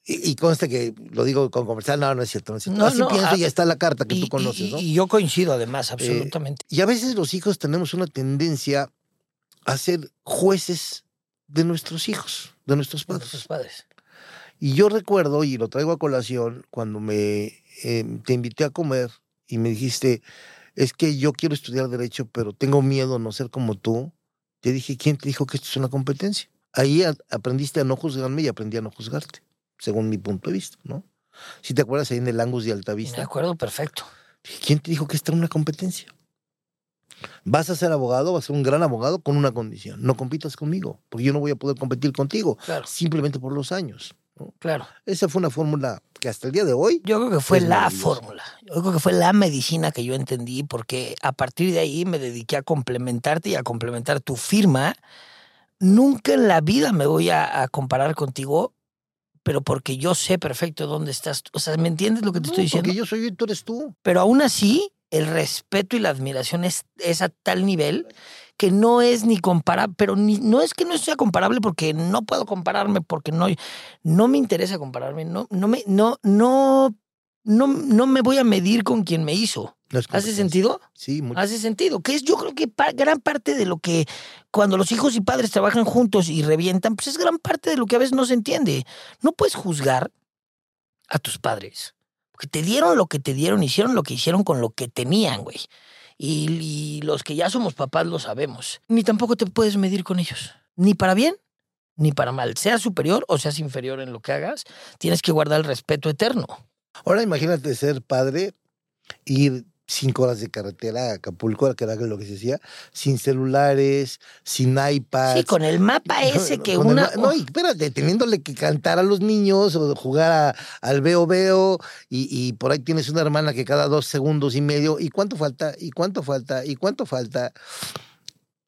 Speaker 2: Y, y consta que lo digo con comercial, no, no es cierto. No es cierto.
Speaker 1: No,
Speaker 2: Así
Speaker 1: no,
Speaker 2: pienso
Speaker 1: ah,
Speaker 2: y ya está la carta que
Speaker 1: Y,
Speaker 2: tú conoces, ¿no?
Speaker 1: y yo coincido además, absolutamente.
Speaker 2: Y a veces los hijos tenemos una tendencia a ser jueces de nuestros hijos, de nuestros padres.
Speaker 1: sus padres.
Speaker 2: Y yo recuerdo, y lo traigo a colación, cuando me eh, te invité a comer y me dijiste, es que yo quiero estudiar derecho, pero tengo miedo a no ser como tú. Te dije, ¿quién te dijo que esto es una competencia? Ahí a- aprendiste a no juzgarme y aprendí a no juzgarte, según mi punto de vista, ¿no? Si te acuerdas ahí en el Angus de
Speaker 1: Me
Speaker 2: Altavista,
Speaker 1: acuerdo perfecto.
Speaker 2: ¿quién te dijo que esta es una competencia? Vas a ser abogado, vas a ser un gran abogado con una condición. No compitas conmigo, porque yo no voy a poder competir contigo,
Speaker 1: Claro,
Speaker 2: simplemente por los años. ¿no?
Speaker 1: claro.
Speaker 2: Esa fue una fórmula que hasta el día de hoy
Speaker 1: Yo creo que fue la fórmula. Yo creo que fue la medicina que yo entendí porque a partir de ahí me dediqué a complementarte y a complementar tu firma. Nunca en la vida me voy a, a comparar contigo, pero porque yo sé perfecto dónde estás. O sea, ¿me entiendes lo que te
Speaker 2: No,
Speaker 1: estoy diciendo?
Speaker 2: Porque yo soy yo y tú eres tú.
Speaker 1: Pero aún así, el respeto y la admiración es, es a tal nivel que no es ni comparable, pero ni, no es que no sea comparable porque no puedo compararme, porque no, no me interesa compararme, no, no, me, no, no, no, no me voy a medir con quien me hizo. ¿Hace sentido?
Speaker 2: Sí, mucho.
Speaker 1: Hace sentido. Que es yo creo que pa- gran parte de lo que cuando los hijos y padres trabajan juntos y revientan, pues es gran parte de lo que a veces no se entiende. No puedes juzgar a tus padres. Porque te dieron lo que te dieron, hicieron lo que hicieron con lo que tenían, güey. Y, y los que ya somos papás lo sabemos. Ni tampoco te puedes medir con ellos. Ni para bien, ni para mal. Seas superior o seas inferior en lo que hagas, tienes que guardar el respeto eterno.
Speaker 2: Ahora imagínate ser padre, ir cinco horas de carretera a Acapulco, que era lo que se decía, sin celulares, sin iPads.
Speaker 1: Sí, con el mapa ese
Speaker 2: No,
Speaker 1: que
Speaker 2: el
Speaker 1: una...
Speaker 2: no, y espérate, teniéndole que cantar a los niños o jugar a- al veo veo y, y por ahí tienes una hermana que cada dos segundos y medio, ¿y cuánto falta? ¿Y cuánto falta? ¿Y cuánto falta?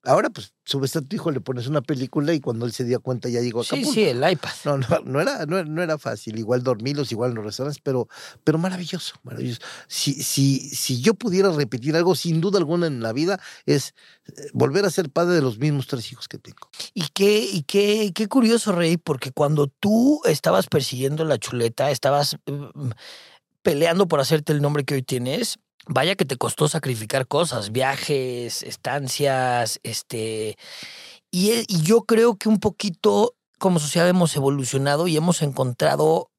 Speaker 2: Ahora, pues, subes a tu hijo, le pones una película y cuando él se dio cuenta ya llegó a
Speaker 1: Sí,
Speaker 2: Acapulco.
Speaker 1: sí, el iPad.
Speaker 2: No, no, no era, no, no era fácil, igual dormirlos, igual en los restaurantes, pero, pero maravilloso, maravilloso. Si, si, si yo pudiera repetir algo, sin duda alguna en la vida, es eh, volver a ser padre de los mismos tres hijos que tengo.
Speaker 1: Y qué, y qué, qué curioso, Rey, porque cuando tú estabas persiguiendo la chuleta, estabas mm, peleando por hacerte el nombre que hoy tienes, vaya que te costó sacrificar cosas, viajes, estancias, este. Y, e- y yo creo que un poquito como sociedad hemos evolucionado y hemos encontrado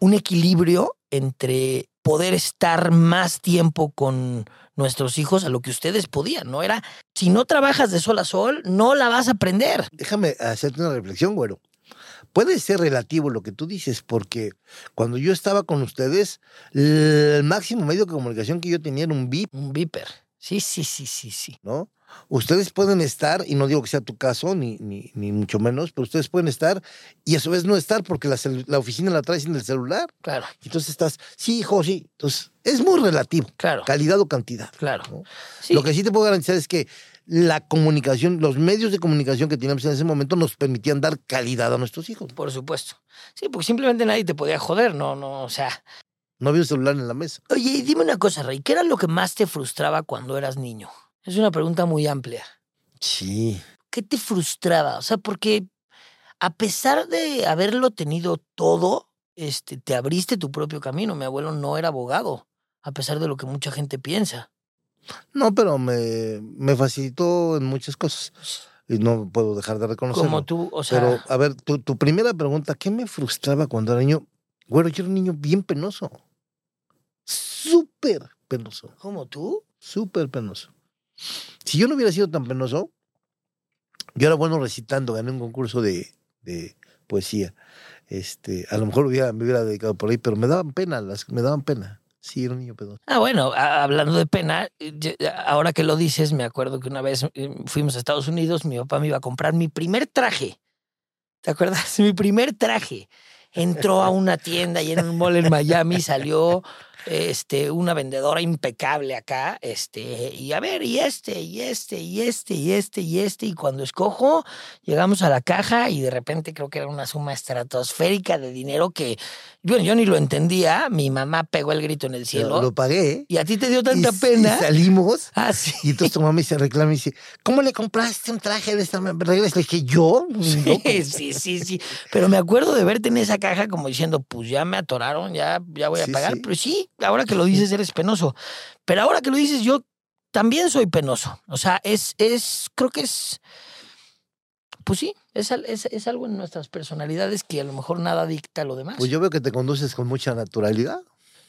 Speaker 1: un equilibrio entre poder estar más tiempo con nuestros hijos a lo que ustedes podían, ¿no? Era, si no trabajas de sol a sol, no la vas a aprender.
Speaker 2: Déjame hacerte una reflexión, güero. Puede ser relativo lo que tú dices, porque cuando yo estaba con ustedes, el máximo medio de comunicación que yo tenía era un VIP,
Speaker 1: Un viper. Sí, sí, sí, sí, sí.
Speaker 2: ¿no? Ustedes pueden estar, y no digo que sea tu caso, ni, ni, ni mucho menos, pero ustedes pueden estar y a su vez no estar porque la, la oficina la traes en el celular.
Speaker 1: Claro,
Speaker 2: Entonces estás, sí, hijo, sí. Entonces, es muy relativo,
Speaker 1: claro,
Speaker 2: calidad o cantidad.
Speaker 1: claro.
Speaker 2: ¿no?
Speaker 1: Sí,
Speaker 2: Lo que sí te puedo garantizar es que la comunicación, los medios de comunicación que teníamos en ese momento nos permitían dar calidad a nuestros hijos.
Speaker 1: por supuesto. Sí, porque simplemente nadie te podía joder, no, no, o sea.
Speaker 2: No había un celular en la mesa.
Speaker 1: Oye, y dime una cosa, Rey, ¿qué era lo que más te frustraba cuando eras niño? Es una pregunta muy amplia.
Speaker 2: Sí.
Speaker 1: ¿Qué te frustraba? O sea, porque a pesar de haberlo tenido todo, este, te abriste tu propio camino. Mi abuelo no era abogado, a pesar de lo que mucha gente piensa.
Speaker 2: No, pero me, me facilitó en muchas cosas. Y no puedo dejar de reconocerlo.
Speaker 1: Como tú, o sea,
Speaker 2: Pero, a ver, tu, tu primera pregunta, ¿qué me frustraba cuando era niño? Bueno, yo era un niño bien penoso. Súper penoso.
Speaker 1: como tú.
Speaker 2: Súper penoso. Si yo no hubiera sido tan penoso, yo era bueno recitando, gané un concurso de, de poesía. Este, a lo mejor hubiera, me hubiera dedicado por ahí, pero me daban pena, las, me daban pena. Sí, era un niño penoso.
Speaker 1: Ah, bueno, hablando de pena, ahora que lo dices, me acuerdo que una vez eh, fuimos a Estados Unidos, mi papá me iba a comprar mi primer traje. ¿Te acuerdas? Mi primer traje. Entró a una tienda y en un mall en Miami salió este, una vendedora impecable acá, este, y a ver, y este, y este, y este, y este, y este, y cuando escojo, llegamos a la caja y de repente creo que era una suma estratosférica de dinero que, bueno, yo ni lo entendía, mi mamá pegó el grito en el cielo.
Speaker 2: Lo, lo pagué.
Speaker 1: Y a ti te dio tanta
Speaker 2: y,
Speaker 1: pena.
Speaker 2: Y salimos.
Speaker 1: Ah, sí.
Speaker 2: Y entonces tu mamá se reclama y dice, ¿cómo le compraste un traje de esta regresa? Le dije, ¿yo?
Speaker 1: Sí, sí, sí, sí. Pero me acuerdo de verte en esa caja como diciendo, pues ya me atoraron, ya, ya voy a
Speaker 2: Sí,
Speaker 1: pagar.
Speaker 2: sí.
Speaker 1: Pero sí, ahora que lo dices eres penoso. Pero ahora que lo dices yo también soy penoso. O sea, es, es, creo que es, pues sí, es, es, es algo en nuestras personalidades que a lo mejor nada dicta lo demás.
Speaker 2: Pues yo veo que te conduces con mucha naturalidad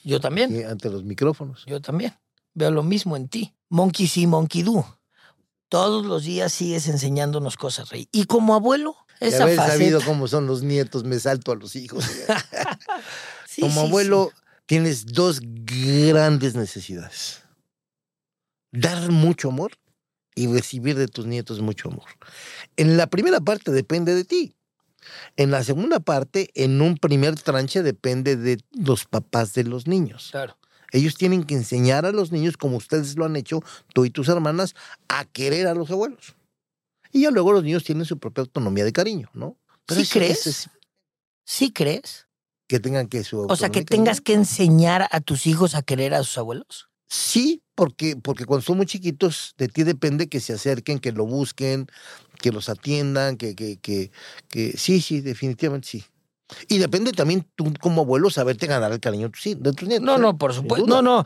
Speaker 1: yo también,
Speaker 2: eh, ante los micrófonos.
Speaker 1: yo también. Veo lo mismo en ti. Monkey see, monkey do. Todos los días sigues enseñándonos cosas, Rey. Y como abuelo, esa
Speaker 2: haber
Speaker 1: faceta...
Speaker 2: sabido cómo son los nietos, me salto a los hijos.
Speaker 1: Sí,
Speaker 2: Como
Speaker 1: sí,
Speaker 2: abuelo, tienes dos grandes necesidades. Dar mucho amor y recibir de tus nietos mucho amor. En la primera parte depende de ti. En la segunda parte, en un primer tranche, depende de los papás de los niños.
Speaker 1: sí. Claro.
Speaker 2: Ellos tienen que enseñar a los niños, como ustedes lo han hecho, tú y tus hermanas, a querer a los abuelos. Y ya luego los niños tienen su propia autonomía de cariño, ¿no?
Speaker 1: ¿Sí
Speaker 2: eso-
Speaker 1: crees?
Speaker 2: es-
Speaker 1: ¿Sí crees?
Speaker 2: Que tengan que su
Speaker 1: O sea, que tengas que enseñar a tus hijos a querer a sus abuelos.
Speaker 2: Sí, porque, porque cuando son muy chiquitos, de ti depende que se acerquen, que lo busquen, que los atiendan, que, que, que, que sí, sí, definitivamente sí. Y depende también tú como abuelo saberte ganar el cariño de tus, de tus nietos.
Speaker 1: No,
Speaker 2: ¿eh?
Speaker 1: no, por supuesto. No, no.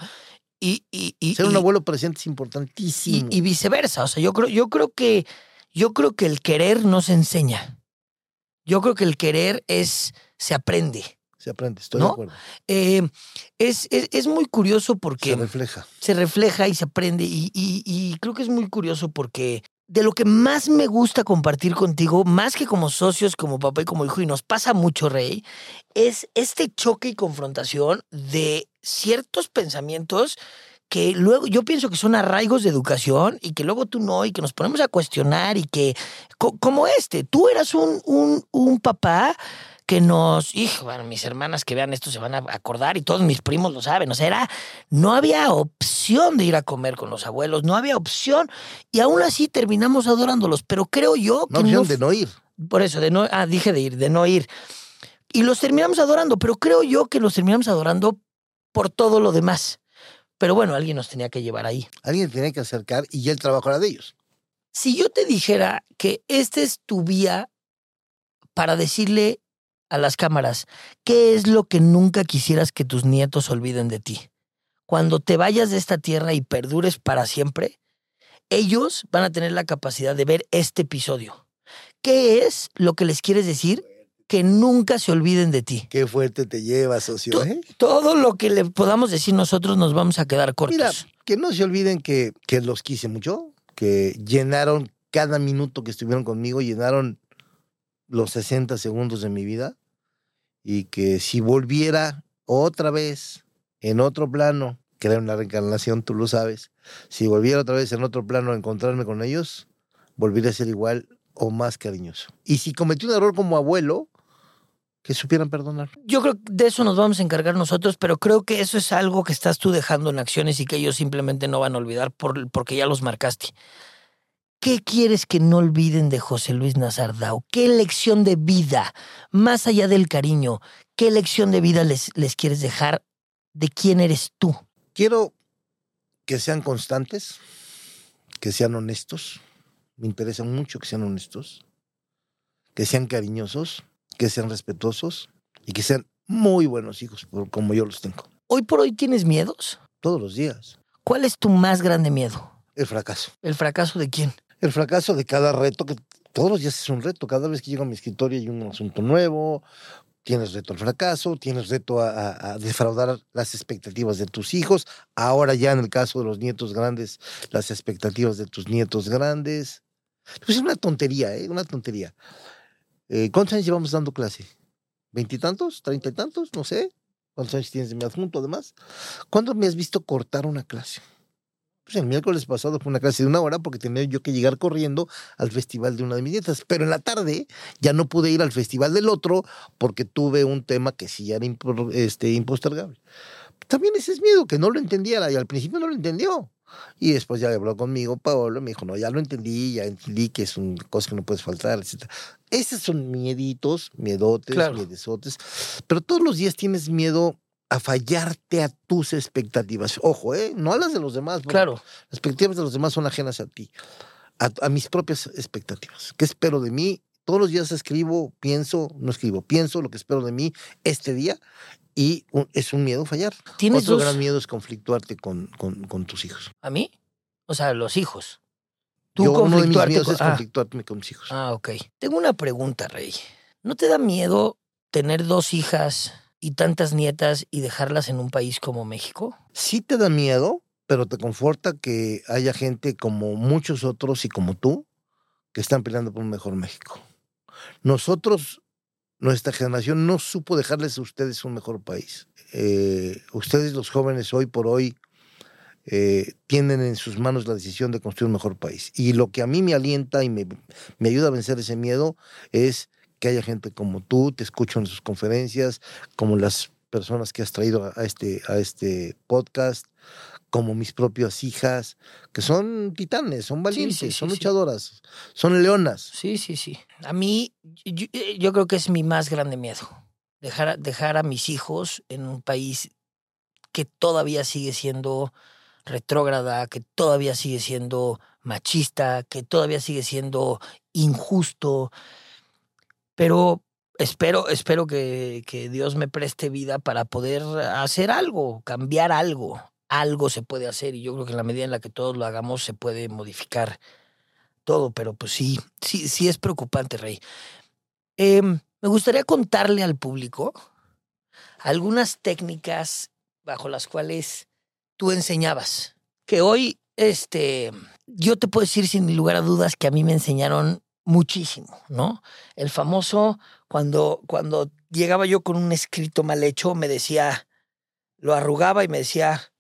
Speaker 1: Y, y, y,
Speaker 2: Ser un abuelo presente es importantísimo.
Speaker 1: y viceversa. O sea, yo creo, yo creo que yo creo que el querer no se enseña. Yo creo que el querer es se aprende.
Speaker 2: Se aprende, estoy
Speaker 1: ¿no?
Speaker 2: de acuerdo.
Speaker 1: Eh, es, es, es muy curioso
Speaker 2: Se
Speaker 1: porque
Speaker 2: refleja.
Speaker 1: se refleja y se aprende. Y, y- y creo que es muy curioso porque de lo que más me gusta compartir contigo, más que como socios, como papá y como hijo, y nos pasa mucho, Rey, es este choque y confrontación de ciertos pensamientos que luego yo pienso que son arraigos de educación y que luego tú no, y que nos ponemos a cuestionar y que, co- como este, tú eras un, un, un papá que nos, hijo, bueno, mis hermanas que vean esto se van a acordar y todos mis primos lo saben, o sea, era, no había opción de ir a comer con los abuelos, no había opción y aún así terminamos adorándolos, pero creo yo
Speaker 2: No
Speaker 1: que
Speaker 2: opción
Speaker 1: no,
Speaker 2: de no ir.
Speaker 1: por eso, de no, ah, dije de ir, de no ir. Y los terminamos adorando, pero creo yo que los terminamos adorando por todo lo demás. Pero bueno, alguien nos tenía que llevar ahí.
Speaker 2: Alguien tiene que acercar y ya el trabajo era de ellos.
Speaker 1: Si yo te dijera que esta es tu vía para decirle a las cámaras qué es lo que nunca quisieras que tus nietos olviden de ti, cuando te vayas de esta tierra y perdures para siempre, ellos van a tener la capacidad de ver este episodio. ¿Qué es lo que les quieres decir? Que nunca se olviden de ti.
Speaker 2: Qué fuerte te lleva, socio. ¿eh?
Speaker 1: Todo lo que le podamos decir nosotros nos vamos a quedar cortos.
Speaker 2: Mira, que no se olviden que, que los quise mucho, que llenaron cada minuto que estuvieron conmigo, llenaron los 60 segundos de mi vida y que si volviera otra vez en otro plano, que era una reencarnación, tú lo sabes, si volviera otra vez en otro plano a encontrarme con ellos, volvería a ser igual o más cariñoso. Y si cometí un error como abuelo, que supieran perdonar.
Speaker 1: Yo creo que de eso nos vamos a encargar nosotros, pero creo que eso es algo que estás tú dejando en acciones y que ellos simplemente no van a olvidar por, porque ya los marcaste. ¿Qué quieres que no olviden de José Luis Nazardao? ¿Qué lección de vida, más allá del cariño, qué lección de vida les, les quieres dejar de quién eres tú?
Speaker 2: Quiero que sean constantes, que sean honestos. Me interesa mucho que sean honestos, que sean cariñosos, que sean respetuosos y que sean muy buenos hijos, como yo los tengo.
Speaker 1: Hoy por hoy tienes miedos.
Speaker 2: Todos los días.
Speaker 1: ¿Cuál es tu más grande miedo?
Speaker 2: El fracaso.
Speaker 1: ¿El fracaso de quién?
Speaker 2: El fracaso de cada reto, que todos los días es un reto. Cada vez que llego a mi escritorio hay un asunto nuevo. Tienes reto al fracaso, tienes reto a, defraudar las expectativas de tus hijos. Ahora ya en el caso de los nietos grandes, las expectativas de tus nietos grandes. Pues es una tontería, ¿eh? Una tontería. Eh, ¿Cuántos años llevamos dando clase? ¿Veintitantos? ¿Treinta y tantos? No sé. ¿Cuántos años tienes de mi adjunto además? ¿Cuándo me has visto cortar una clase? Pues el miércoles pasado fue una clase de una hora porque tenía yo que llegar corriendo al festival de una de mis nietas. Pero en la tarde ya no pude ir al festival del otro porque tuve un tema que sí era impor- este, impostergable. También ese es miedo, que no lo entendiera y al principio no lo entendió. Y después ya habló conmigo Paolo, me dijo, no, ya lo entendí, ya entendí que es una cosa que no puedes faltar, etc. Esos son mieditos, miedotes,
Speaker 1: Claro.
Speaker 2: miedesotes. Pero todos los días tienes miedo a fallarte a tus expectativas. Ojo, ¿eh? No a las de los demás.
Speaker 1: Claro.
Speaker 2: las expectativas de los demás son ajenas a ti, a, a mis propias expectativas. ¿Qué espero de mí? Todos los días escribo, pienso, no escribo, pienso lo que espero de mí este día y un- es un miedo fallar.
Speaker 1: ¿Tienes
Speaker 2: Otro
Speaker 1: dos
Speaker 2: gran miedo es conflictuarte con, con, con tus hijos.
Speaker 1: a mí? O sea, los hijos. Tú
Speaker 2: Yo, uno de mis
Speaker 1: conflictuarte
Speaker 2: miedos
Speaker 1: con-
Speaker 2: es
Speaker 1: ah.
Speaker 2: conflictuarme con mis hijos.
Speaker 1: Ah, ok. Tengo una pregunta, Rey. ¿No te da miedo tener dos hijas y tantas nietas y dejarlas en un país como México?
Speaker 2: Sí te da miedo, pero te conforta que haya gente como muchos otros y como tú que están peleando por un mejor México. Nosotros, nuestra generación, no supo dejarles a ustedes un mejor país. Eh, ustedes, los jóvenes, hoy por hoy, eh, tienen en sus manos la decisión de construir un mejor país. Y lo que a mí me alienta y me, me ayuda a vencer ese miedo es que haya gente como tú, te escucho en sus conferencias, como las personas que has traído a este, a este podcast, como mis propias hijas, que son titanes, son valientes, son luchadoras, son leonas.
Speaker 1: Sí, sí, sí. A mí, eh, yo, creo que es mi más grande miedo. Dejar, dejar a mis hijos en un país que todavía sigue siendo retrógrada, que todavía sigue siendo machista, que todavía sigue siendo injusto. Pero espero, espero que, que, Dios me preste vida para poder hacer algo, cambiar algo. Algo se puede hacer y yo creo que en la medida en la que todos lo hagamos se puede modificar todo, pero pues sí, sí, sí es preocupante, Rey. Em, me gustaría contarle al público algunas técnicas bajo las cuales tú enseñabas. Que hoy, este, yo te puedo decir sin lugar a dudas que a mí me enseñaron muchísimo, ¿no? El famoso, cuando, cuando llegaba yo con un escrito mal hecho, me decía, lo arrugaba y me decía,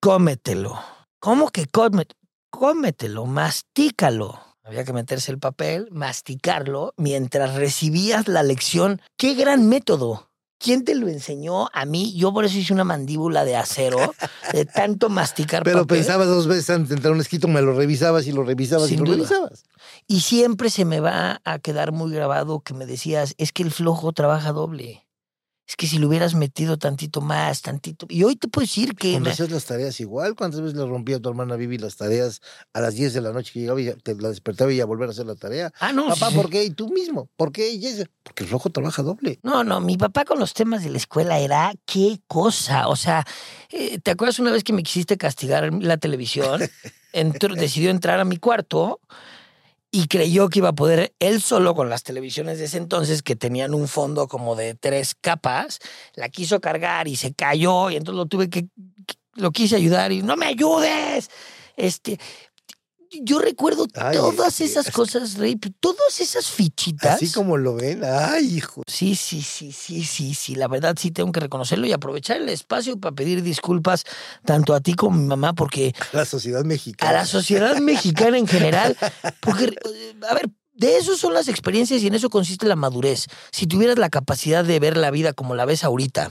Speaker 1: cómetelo. ¿Cómo que cómetelo? Cómetelo, mastícalo. Había que meterse el papel, masticarlo mientras recibías la lección. ¡Qué gran método! ¿Quién te lo enseñó? A mí, yo por eso hice una mandíbula de acero, de tanto masticar
Speaker 2: Pero pensabas dos veces antes de entrar un escrito, me lo revisabas y lo revisabas y lo revisabas.
Speaker 1: Y siempre se me va a quedar muy grabado que me decías, es que el flojo trabaja doble es que si lo hubieras metido tantito más, tantito. Y hoy te puedo decir que.
Speaker 2: Cuando hacías las tareas igual, ¿cuántas veces le rompía a tu hermana Vivi las tareas a las 10 de la noche que llegaba y te la despertaba y a volver a hacer la tarea?
Speaker 1: Ah, no.
Speaker 2: Papá, ¿por qué? Y tú mismo. ¿Por qué? Y ella, porque el rojo trabaja doble.
Speaker 1: No, no, mi papá con los temas de la escuela era qué cosa. O sea, eh, ¿te acuerdas una vez que me quisiste castigar la televisión? decidió entrar a mi cuarto y creyó que iba a poder él solo con las televisiones de ese entonces que tenían un fondo como de tres capas, la quiso cargar y se cayó y entonces lo tuve que, lo quise ayudar y no me ayudes. Este, yo recuerdo todas esas cosas, Rey, todas esas fichitas.
Speaker 2: Así como lo ven, ay, hijo.
Speaker 1: Sí, sí, sí, sí, sí, sí. La verdad sí tengo que reconocerlo y aprovechar el espacio para pedir disculpas tanto a ti como a mi mamá, porque.
Speaker 2: A la sociedad mexicana.
Speaker 1: A la sociedad mexicana en general. Porque, a ver, de eso son las experiencias y en eso consiste la madurez. Si tuvieras la capacidad de ver la vida como la ves ahorita,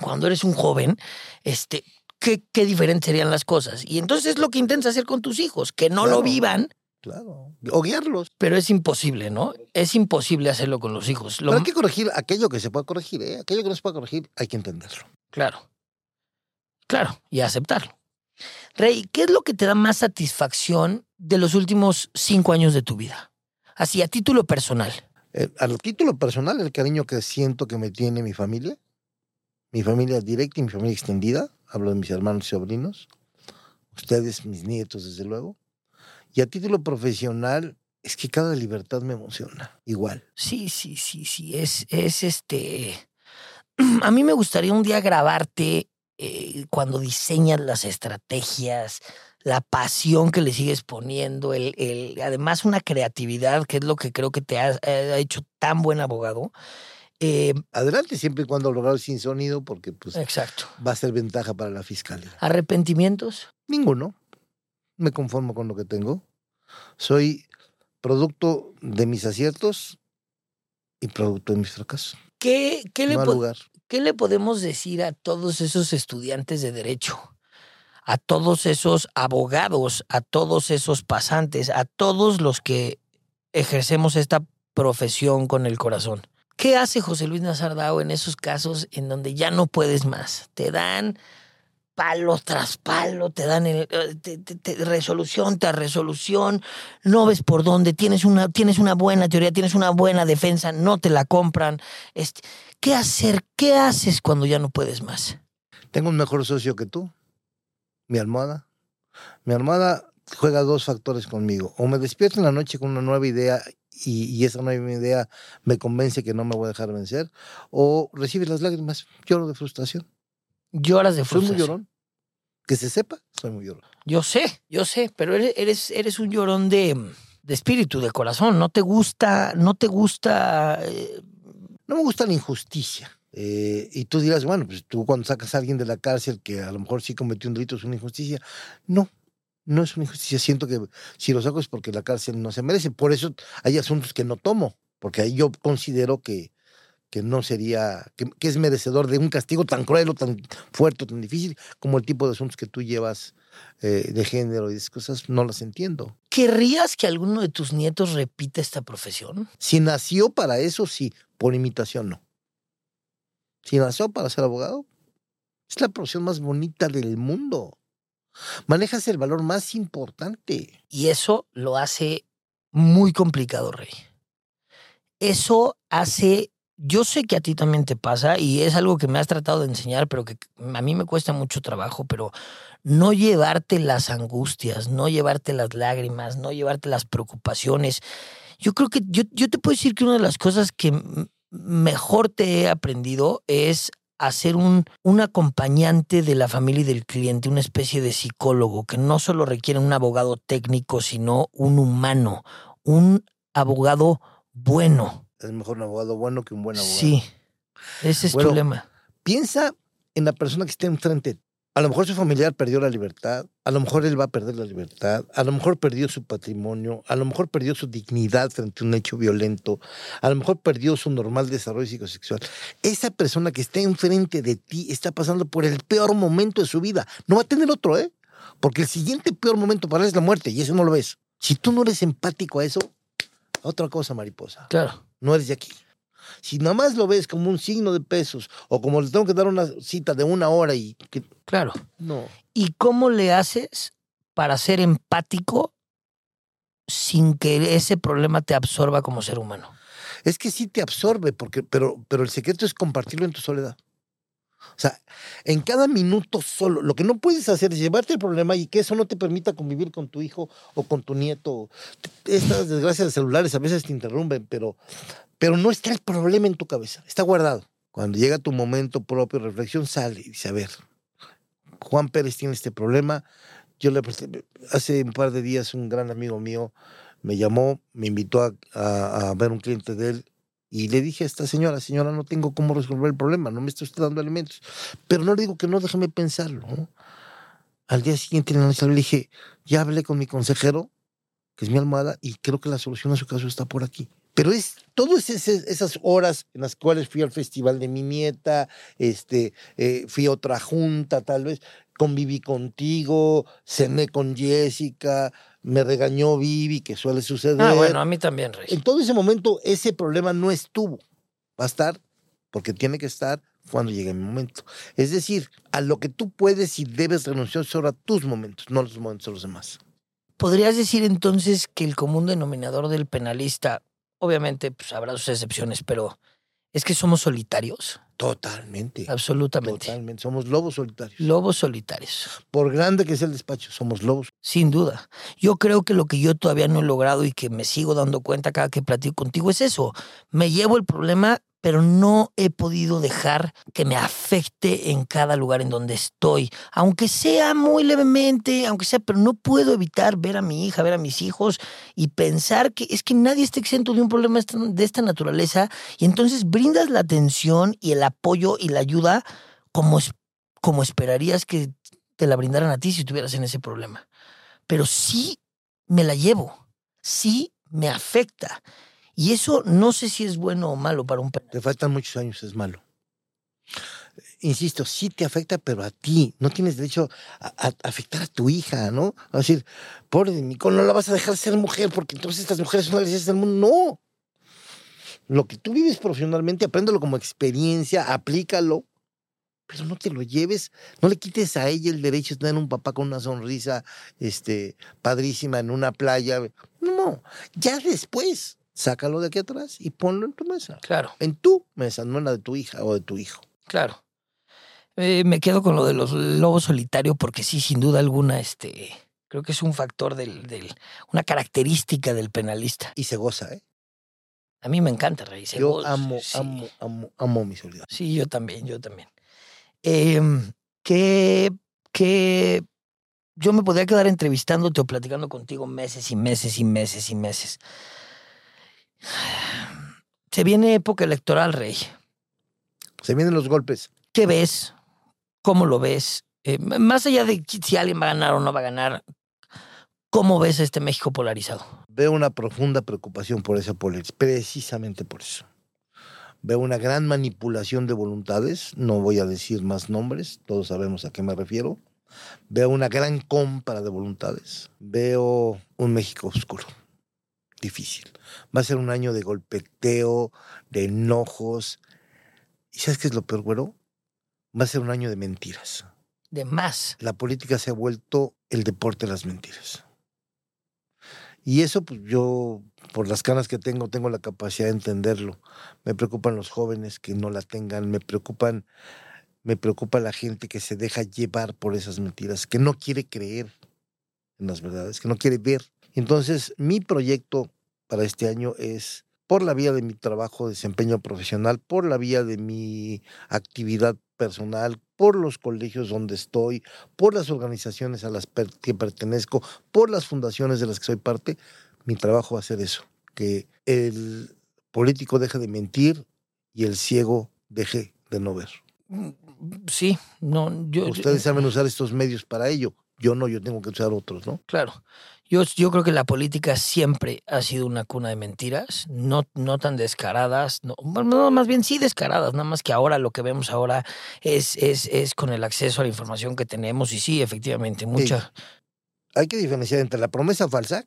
Speaker 1: cuando eres un joven, este, qué, qué diferentes serían las cosas. Y entonces es lo que intentas hacer con tus hijos, que no lo vivan.
Speaker 2: Claro. O guiarlos.
Speaker 1: Pero es imposible, ¿no? Es imposible hacerlo con los hijos.
Speaker 2: Pero hay que corregir aquello que se puede corregir, ¿eh? Aquello que no se puede corregir, hay que entenderlo.
Speaker 1: Claro. Claro, y aceptarlo. Rey, ¿qué es lo que te da más satisfacción de los últimos cinco años de tu vida? Así, a título personal.
Speaker 2: Eh, a título personal, el cariño que siento que me tiene mi familia, mi familia directa y mi familia extendida, hablo de mis hermanos y sobrinos, ustedes, mis nietos, desde luego. Y a título profesional, es que cada libertad me emociona, igual.
Speaker 1: Sí, sí, sí, sí, es, es este... A mí me gustaría un día grabarte eh, cuando diseñas las estrategias, la pasión que le sigues poniendo, el, el, además una creatividad, que es lo que creo que te ha, ha hecho tan buen abogado.
Speaker 2: Eh, Adelante siempre y cuando logrado sin sonido, porque pues
Speaker 1: exacto.
Speaker 2: va a ser ventaja para la fiscalía.
Speaker 1: ¿Arrepentimientos?
Speaker 2: Ninguno. Me conformo con lo que tengo. Soy producto de mis aciertos y producto de mis fracasos.
Speaker 1: ¿Qué, qué, le, ¿Qué le podemos decir a todos esos estudiantes de derecho? A todos esos abogados, a todos esos pasantes, a todos los que ejercemos esta profesión con el corazón. ¿Qué hace José Luis Nazardao en esos casos en donde ya no puedes más? Te dan palo tras palo, te dan eh, resolución tras resolución, no ves por dónde, tienes una, tienes una buena teoría, tienes una buena defensa, no te la compran. Este, ¿Qué hacer? ¿Qué haces cuando ya no puedes más?
Speaker 2: Tengo un mejor socio que tú, mi almohada. Mi almohada juega dos factores conmigo. O me despierto en la noche con una nueva idea y, esa nueva idea me convence que no me voy a dejar vencer, o recibes las lágrimas, lloro de frustración.
Speaker 1: Lloras de frustración.
Speaker 2: Soy muy llorón. Que se sepa, soy muy llorón.
Speaker 1: Yo sé, yo sé, pero eres, eres, eres un llorón de, de espíritu, de corazón. No te gusta, no te gusta. eh,
Speaker 2: No me gusta la injusticia. Eh, y tú dirás, bueno, pues tú cuando sacas a alguien de la cárcel que a lo mejor sí cometió un delito es una injusticia. No, no es una injusticia. Siento que si lo saco es porque la cárcel no se merece. Por eso hay asuntos que no tomo, porque ahí yo considero que, que no sería, que, que es merecedor de un castigo tan cruel o tan fuerte o tan difícil como el tipo de asuntos que tú llevas eh, de género y esas cosas, no las entiendo.
Speaker 1: ¿Querrías que alguno de tus nietos repita esta profesión?
Speaker 2: Si nació para eso, sí, por imitación no. Si nació para ser abogado, es la profesión más bonita del mundo. Manejas el valor más importante.
Speaker 1: Y eso lo hace muy complicado, Rey. Eso hace, yo sé que a ti también te pasa y es algo que me has tratado de enseñar, pero que a mí me cuesta mucho trabajo, pero no llevarte las angustias, no llevarte las lágrimas, no llevarte las preocupaciones. Yo creo que yo, yo te puedo decir que una de las cosas que mejor te he aprendido es hacer un, un acompañante de la familia y del cliente, una especie de psicólogo que no solo requiere un abogado técnico, sino un humano, un abogado bueno.
Speaker 2: Es mejor un abogado bueno que un buen abogado.
Speaker 1: Sí, ese es
Speaker 2: Bueno,
Speaker 1: tu lema.
Speaker 2: Piensa en la persona que está enfrente. A lo mejor su familiar perdió la libertad, a lo mejor él va a perder la libertad, a lo mejor perdió su patrimonio, a lo mejor perdió su dignidad frente a un hecho violento, a lo mejor perdió su normal desarrollo psicosexual. Esa persona que está enfrente de ti está pasando por el peor momento de su vida. No va a tener otro, ¿eh? Porque el siguiente peor momento para él es la muerte y eso no lo ves. Si tú no eres empático a eso, otra cosa, mariposa
Speaker 1: Claro.
Speaker 2: no eres de aquí. Si nada más lo ves como un signo de pesos o como les tengo que dar una cita de una hora y que
Speaker 1: Claro.
Speaker 2: no,
Speaker 1: ¿Y cómo le haces para ser empático sin que ese problema te absorba como ser humano?
Speaker 2: es que sí te absorbe, porque, pero, pero el secreto es compartirlo en tu soledad. O sea, en cada minuto solo, lo que no puedes hacer es llevarte el problema y que eso no te permita convivir con tu hijo o con tu nieto. Estas desgracias de celulares a veces te interrumpen, pero, pero no está el problema en tu cabeza, está guardado. Cuando llega tu momento propio, reflexión, sale y dice, a ver, Juan Pérez tiene este problema. Yo le hace un par de días un gran amigo mío me llamó, me invitó a, a- a ver un cliente de él y le dije a esta señora, señora, no tengo cómo resolver el problema, no me está usted dando alimentos. Pero no le digo que no, déjame pensarlo. ¿no? Al día siguiente en la noche le dije, ya hablé con mi consejero, que es mi almohada, y creo que la solución a su caso está por aquí. Pero es todas esas, horas en las cuales fui al festival de mi nieta, este, eh, fui a otra junta tal vez, conviví contigo, cené con Jessica, me regañó Vivi, que suele suceder.
Speaker 1: Ah, bueno, a mí también, Rey.
Speaker 2: En todo ese momento, ese problema no estuvo. Va a estar porque tiene que estar cuando llegue mi momento. Es decir, a lo que tú puedes y debes renunciar son a tus momentos, no a los momentos de los demás.
Speaker 1: ¿Podrías decir entonces que el común denominador del penalista, obviamente pues, habrá sus excepciones, pero es que somos solitarios?
Speaker 2: Totalmente.
Speaker 1: Absolutamente.
Speaker 2: Totalmente. Somos lobos solitarios.
Speaker 1: Lobos solitarios,
Speaker 2: Por grande que sea el despacho, somos lobos.
Speaker 1: sin duda. Yo creo que lo que yo todavía no he logrado y que me sigo dando cuenta cada que platico contigo es eso. Me llevo el problema, pero no he podido dejar que me afecte en cada lugar en donde estoy. Aunque sea muy levemente, aunque sea, pero no puedo evitar ver a mi hija, ver a mis hijos y pensar que es que nadie está exento de un problema de esta naturaleza y entonces brindas la atención y el apoyo y la ayuda como, como esperarías que te la brindaran a ti si estuvieras en ese problema. Pero sí me la llevo, sí me afecta. Y eso no sé si es bueno o malo para un.
Speaker 2: Te faltan muchos años, es malo. Insisto, sí te afecta, pero a ti. No tienes derecho a, afectar a tu hija, ¿no? A decir, pobre de mí, no la vas a dejar ser mujer porque entonces estas mujeres son las del mundo. No. Lo que tú vives profesionalmente, apréndelo como experiencia, aplícalo, pero no te lo lleves, no le quites a ella el derecho de tener un papá con una sonrisa este, padrísima en una playa. No, ya después, sácalo de aquí atrás y ponlo en tu mesa
Speaker 1: Claro,
Speaker 2: en tu mesa, no en la de tu hija o de tu hijo.
Speaker 1: claro. Eh, me quedo con lo de los lobos solitarios porque sí, sin duda alguna, este, creo que es un factor del, del una característica del penalista.
Speaker 2: Y se goza, ¿eh?
Speaker 1: A mí me encanta, Rey. se
Speaker 2: Yo
Speaker 1: goza,
Speaker 2: amo,
Speaker 1: sí.
Speaker 2: amo, amo, amo mi soledad.
Speaker 1: Sí, yo también, yo también. Em, ¿qué, que yo me podría quedar entrevistándote o platicando contigo meses y meses y meses y meses. Se viene época electoral, Rey.
Speaker 2: Se vienen los golpes.
Speaker 1: ¿Qué ves? ¿Cómo lo ves? Eh, más allá de si alguien va a ganar o no va a ganar, ¿cómo ves este México polarizado?
Speaker 2: Veo una profunda preocupación por esa polarización, precisamente por eso. Veo una gran manipulación de voluntades, no voy a decir más nombres, todos sabemos a qué me refiero. Veo una gran compra de voluntades. Veo un México oscuro, difícil. Va a ser un año de golpeteo, de enojos. ¿Y sabes qué es lo peor, güero? Va a ser un año de mentiras.
Speaker 1: De más.
Speaker 2: La política se ha vuelto el deporte de las mentiras. Y eso, pues yo, por las canas que tengo, tengo la capacidad de entenderlo. Me preocupan los jóvenes que no la tengan, me preocupan, me preocupa la gente que se deja llevar por esas mentiras, que no quiere creer en las verdades, que no quiere ver. Entonces, mi proyecto para este año es por la vía de mi trabajo, desempeño profesional, por la vía de mi actividad personal, por los colegios donde estoy, por las organizaciones a las que pertenezco, por las fundaciones de las que soy parte, mi trabajo va a ser eso, que el político deje de mentir y el ciego deje de no ver.
Speaker 1: Mm, sí, no, yo...
Speaker 2: Ustedes saben usar estos medios para ello. Yo no, yo tengo que usar otros, ¿no?
Speaker 1: Claro. Yo, yo creo que la política siempre ha sido una cuna de mentiras, no, no tan descaradas, no, más bien sí descaradas, nada más que ahora lo que vemos ahora es, es, es con el acceso a la información que tenemos y sí, efectivamente, mucha...
Speaker 2: Hay que diferenciar entre la promesa falsa,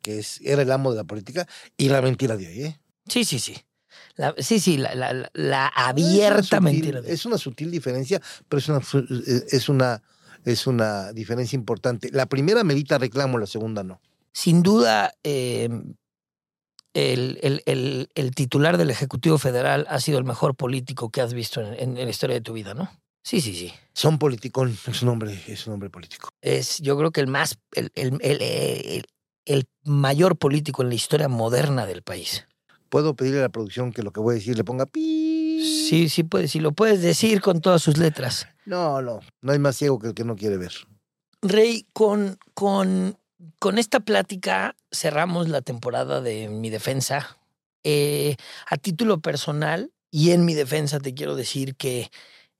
Speaker 2: que es, era el amo de la política, y la mentira de hoy, ¿eh?
Speaker 1: Sí, sí, sí. sí, sí, la, la, la abierta mentira.
Speaker 2: Es una sutil diferencia, pero es una, es una es una diferencia importante. La primera medita reclamo, la segunda no.
Speaker 1: Sin duda, em, el, el, titular del Ejecutivo Federal ha sido el mejor político que has visto en, la historia de tu vida, ¿no? Sí, sí, sí.
Speaker 2: Son politicón, es un hombre, es un hombre político.
Speaker 1: Es, yo creo que el más, el, el, el mayor político en la historia moderna del país.
Speaker 2: Puedo pedirle a la producción que lo que voy a decir le ponga pi
Speaker 1: Sí, sí puedes, sí lo puedes decir con todas sus letras.
Speaker 2: No, no, no hay más ciego que el que no quiere ver.
Speaker 1: Rey, con, con, con esta plática cerramos la temporada de mi defensa. Eh, a título personal y en mi defensa te quiero decir que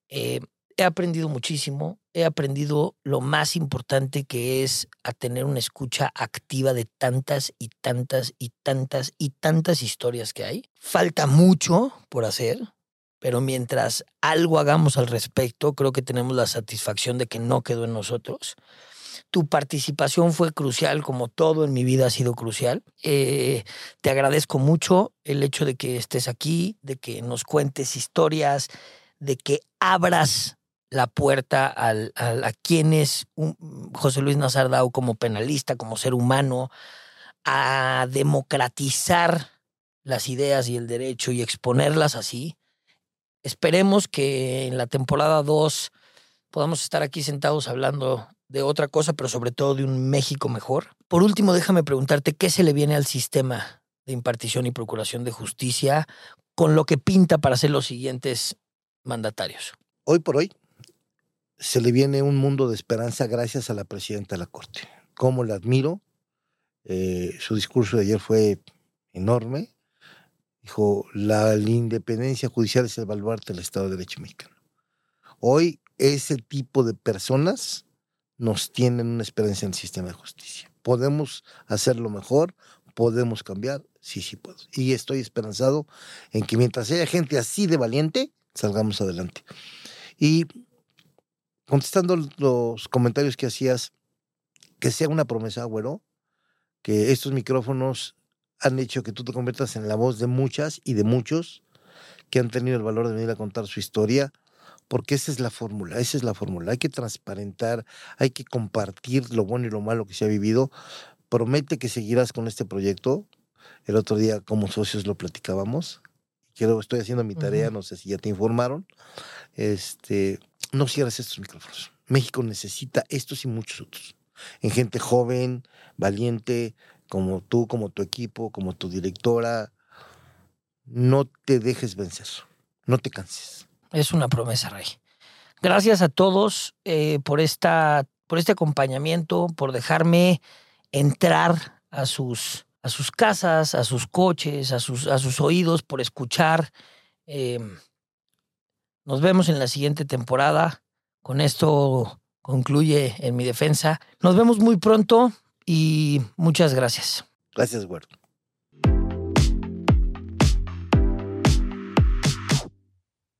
Speaker 1: eh, he aprendido muchísimo, he aprendido lo más importante que es a tener una escucha activa de tantas y tantas y tantas y tantas historias que hay. Falta mucho por hacer, pero mientras algo hagamos al respecto, creo que tenemos la satisfacción de que no quedó en nosotros. Tu participación fue crucial, como todo en mi vida ha sido crucial. Eh, te agradezco mucho el hecho de que estés aquí, de que nos cuentes historias, de que abras la puerta a quién es José Luis Nazardau como penalista, como ser humano, a democratizar las ideas y el derecho y exponerlas así. Esperemos que en la temporada 2 podamos estar aquí sentados hablando de otra cosa, pero sobre todo de un México mejor. Por último, déjame preguntarte qué se le viene al sistema de impartición y procuración de justicia con lo que pinta para ser los siguientes mandatarios.
Speaker 2: Hoy por hoy se le viene un mundo de esperanza gracias a la presidenta de la Corte. Cómo la admiro. Eh, su discurso de ayer fue enorme. Dijo, la, independencia judicial es el baluarte del Estado de Derecho mexicano. Hoy ese tipo de personas nos tienen una esperanza en el sistema de justicia. Podemos hacerlo mejor, podemos cambiar, sí, sí puedo. Y estoy esperanzado en que mientras haya gente así de valiente, salgamos adelante. Y contestando los comentarios que hacías, que sea una promesa, güero, que estos micrófonos han hecho que tú te conviertas en la voz de muchas y de muchos que han tenido el valor de venir a contar su historia, porque esa es la fórmula, esa es la fórmula. Hay que transparentar, hay que compartir lo bueno y lo malo que se ha vivido. Promete que seguirás con este proyecto. El otro día como socios lo platicábamos. Quiero, estoy haciendo mi tarea, no sé si ya te informaron. Este, no cierres estos micrófonos. México necesita estos y muchos otros. En gente joven, valiente, como tú, como tu equipo, como tu directora, no te dejes vencer, no te canses.
Speaker 1: Es una promesa, Rey. Gracias a todos eh, por, esta, por este acompañamiento, por dejarme entrar a sus, a sus casas, a sus coches, a sus, a sus oídos, por escuchar. Em, nos vemos en la siguiente temporada. Con esto concluye en mi defensa. Nos vemos muy pronto y muchas gracias.
Speaker 2: Gracias, Güero.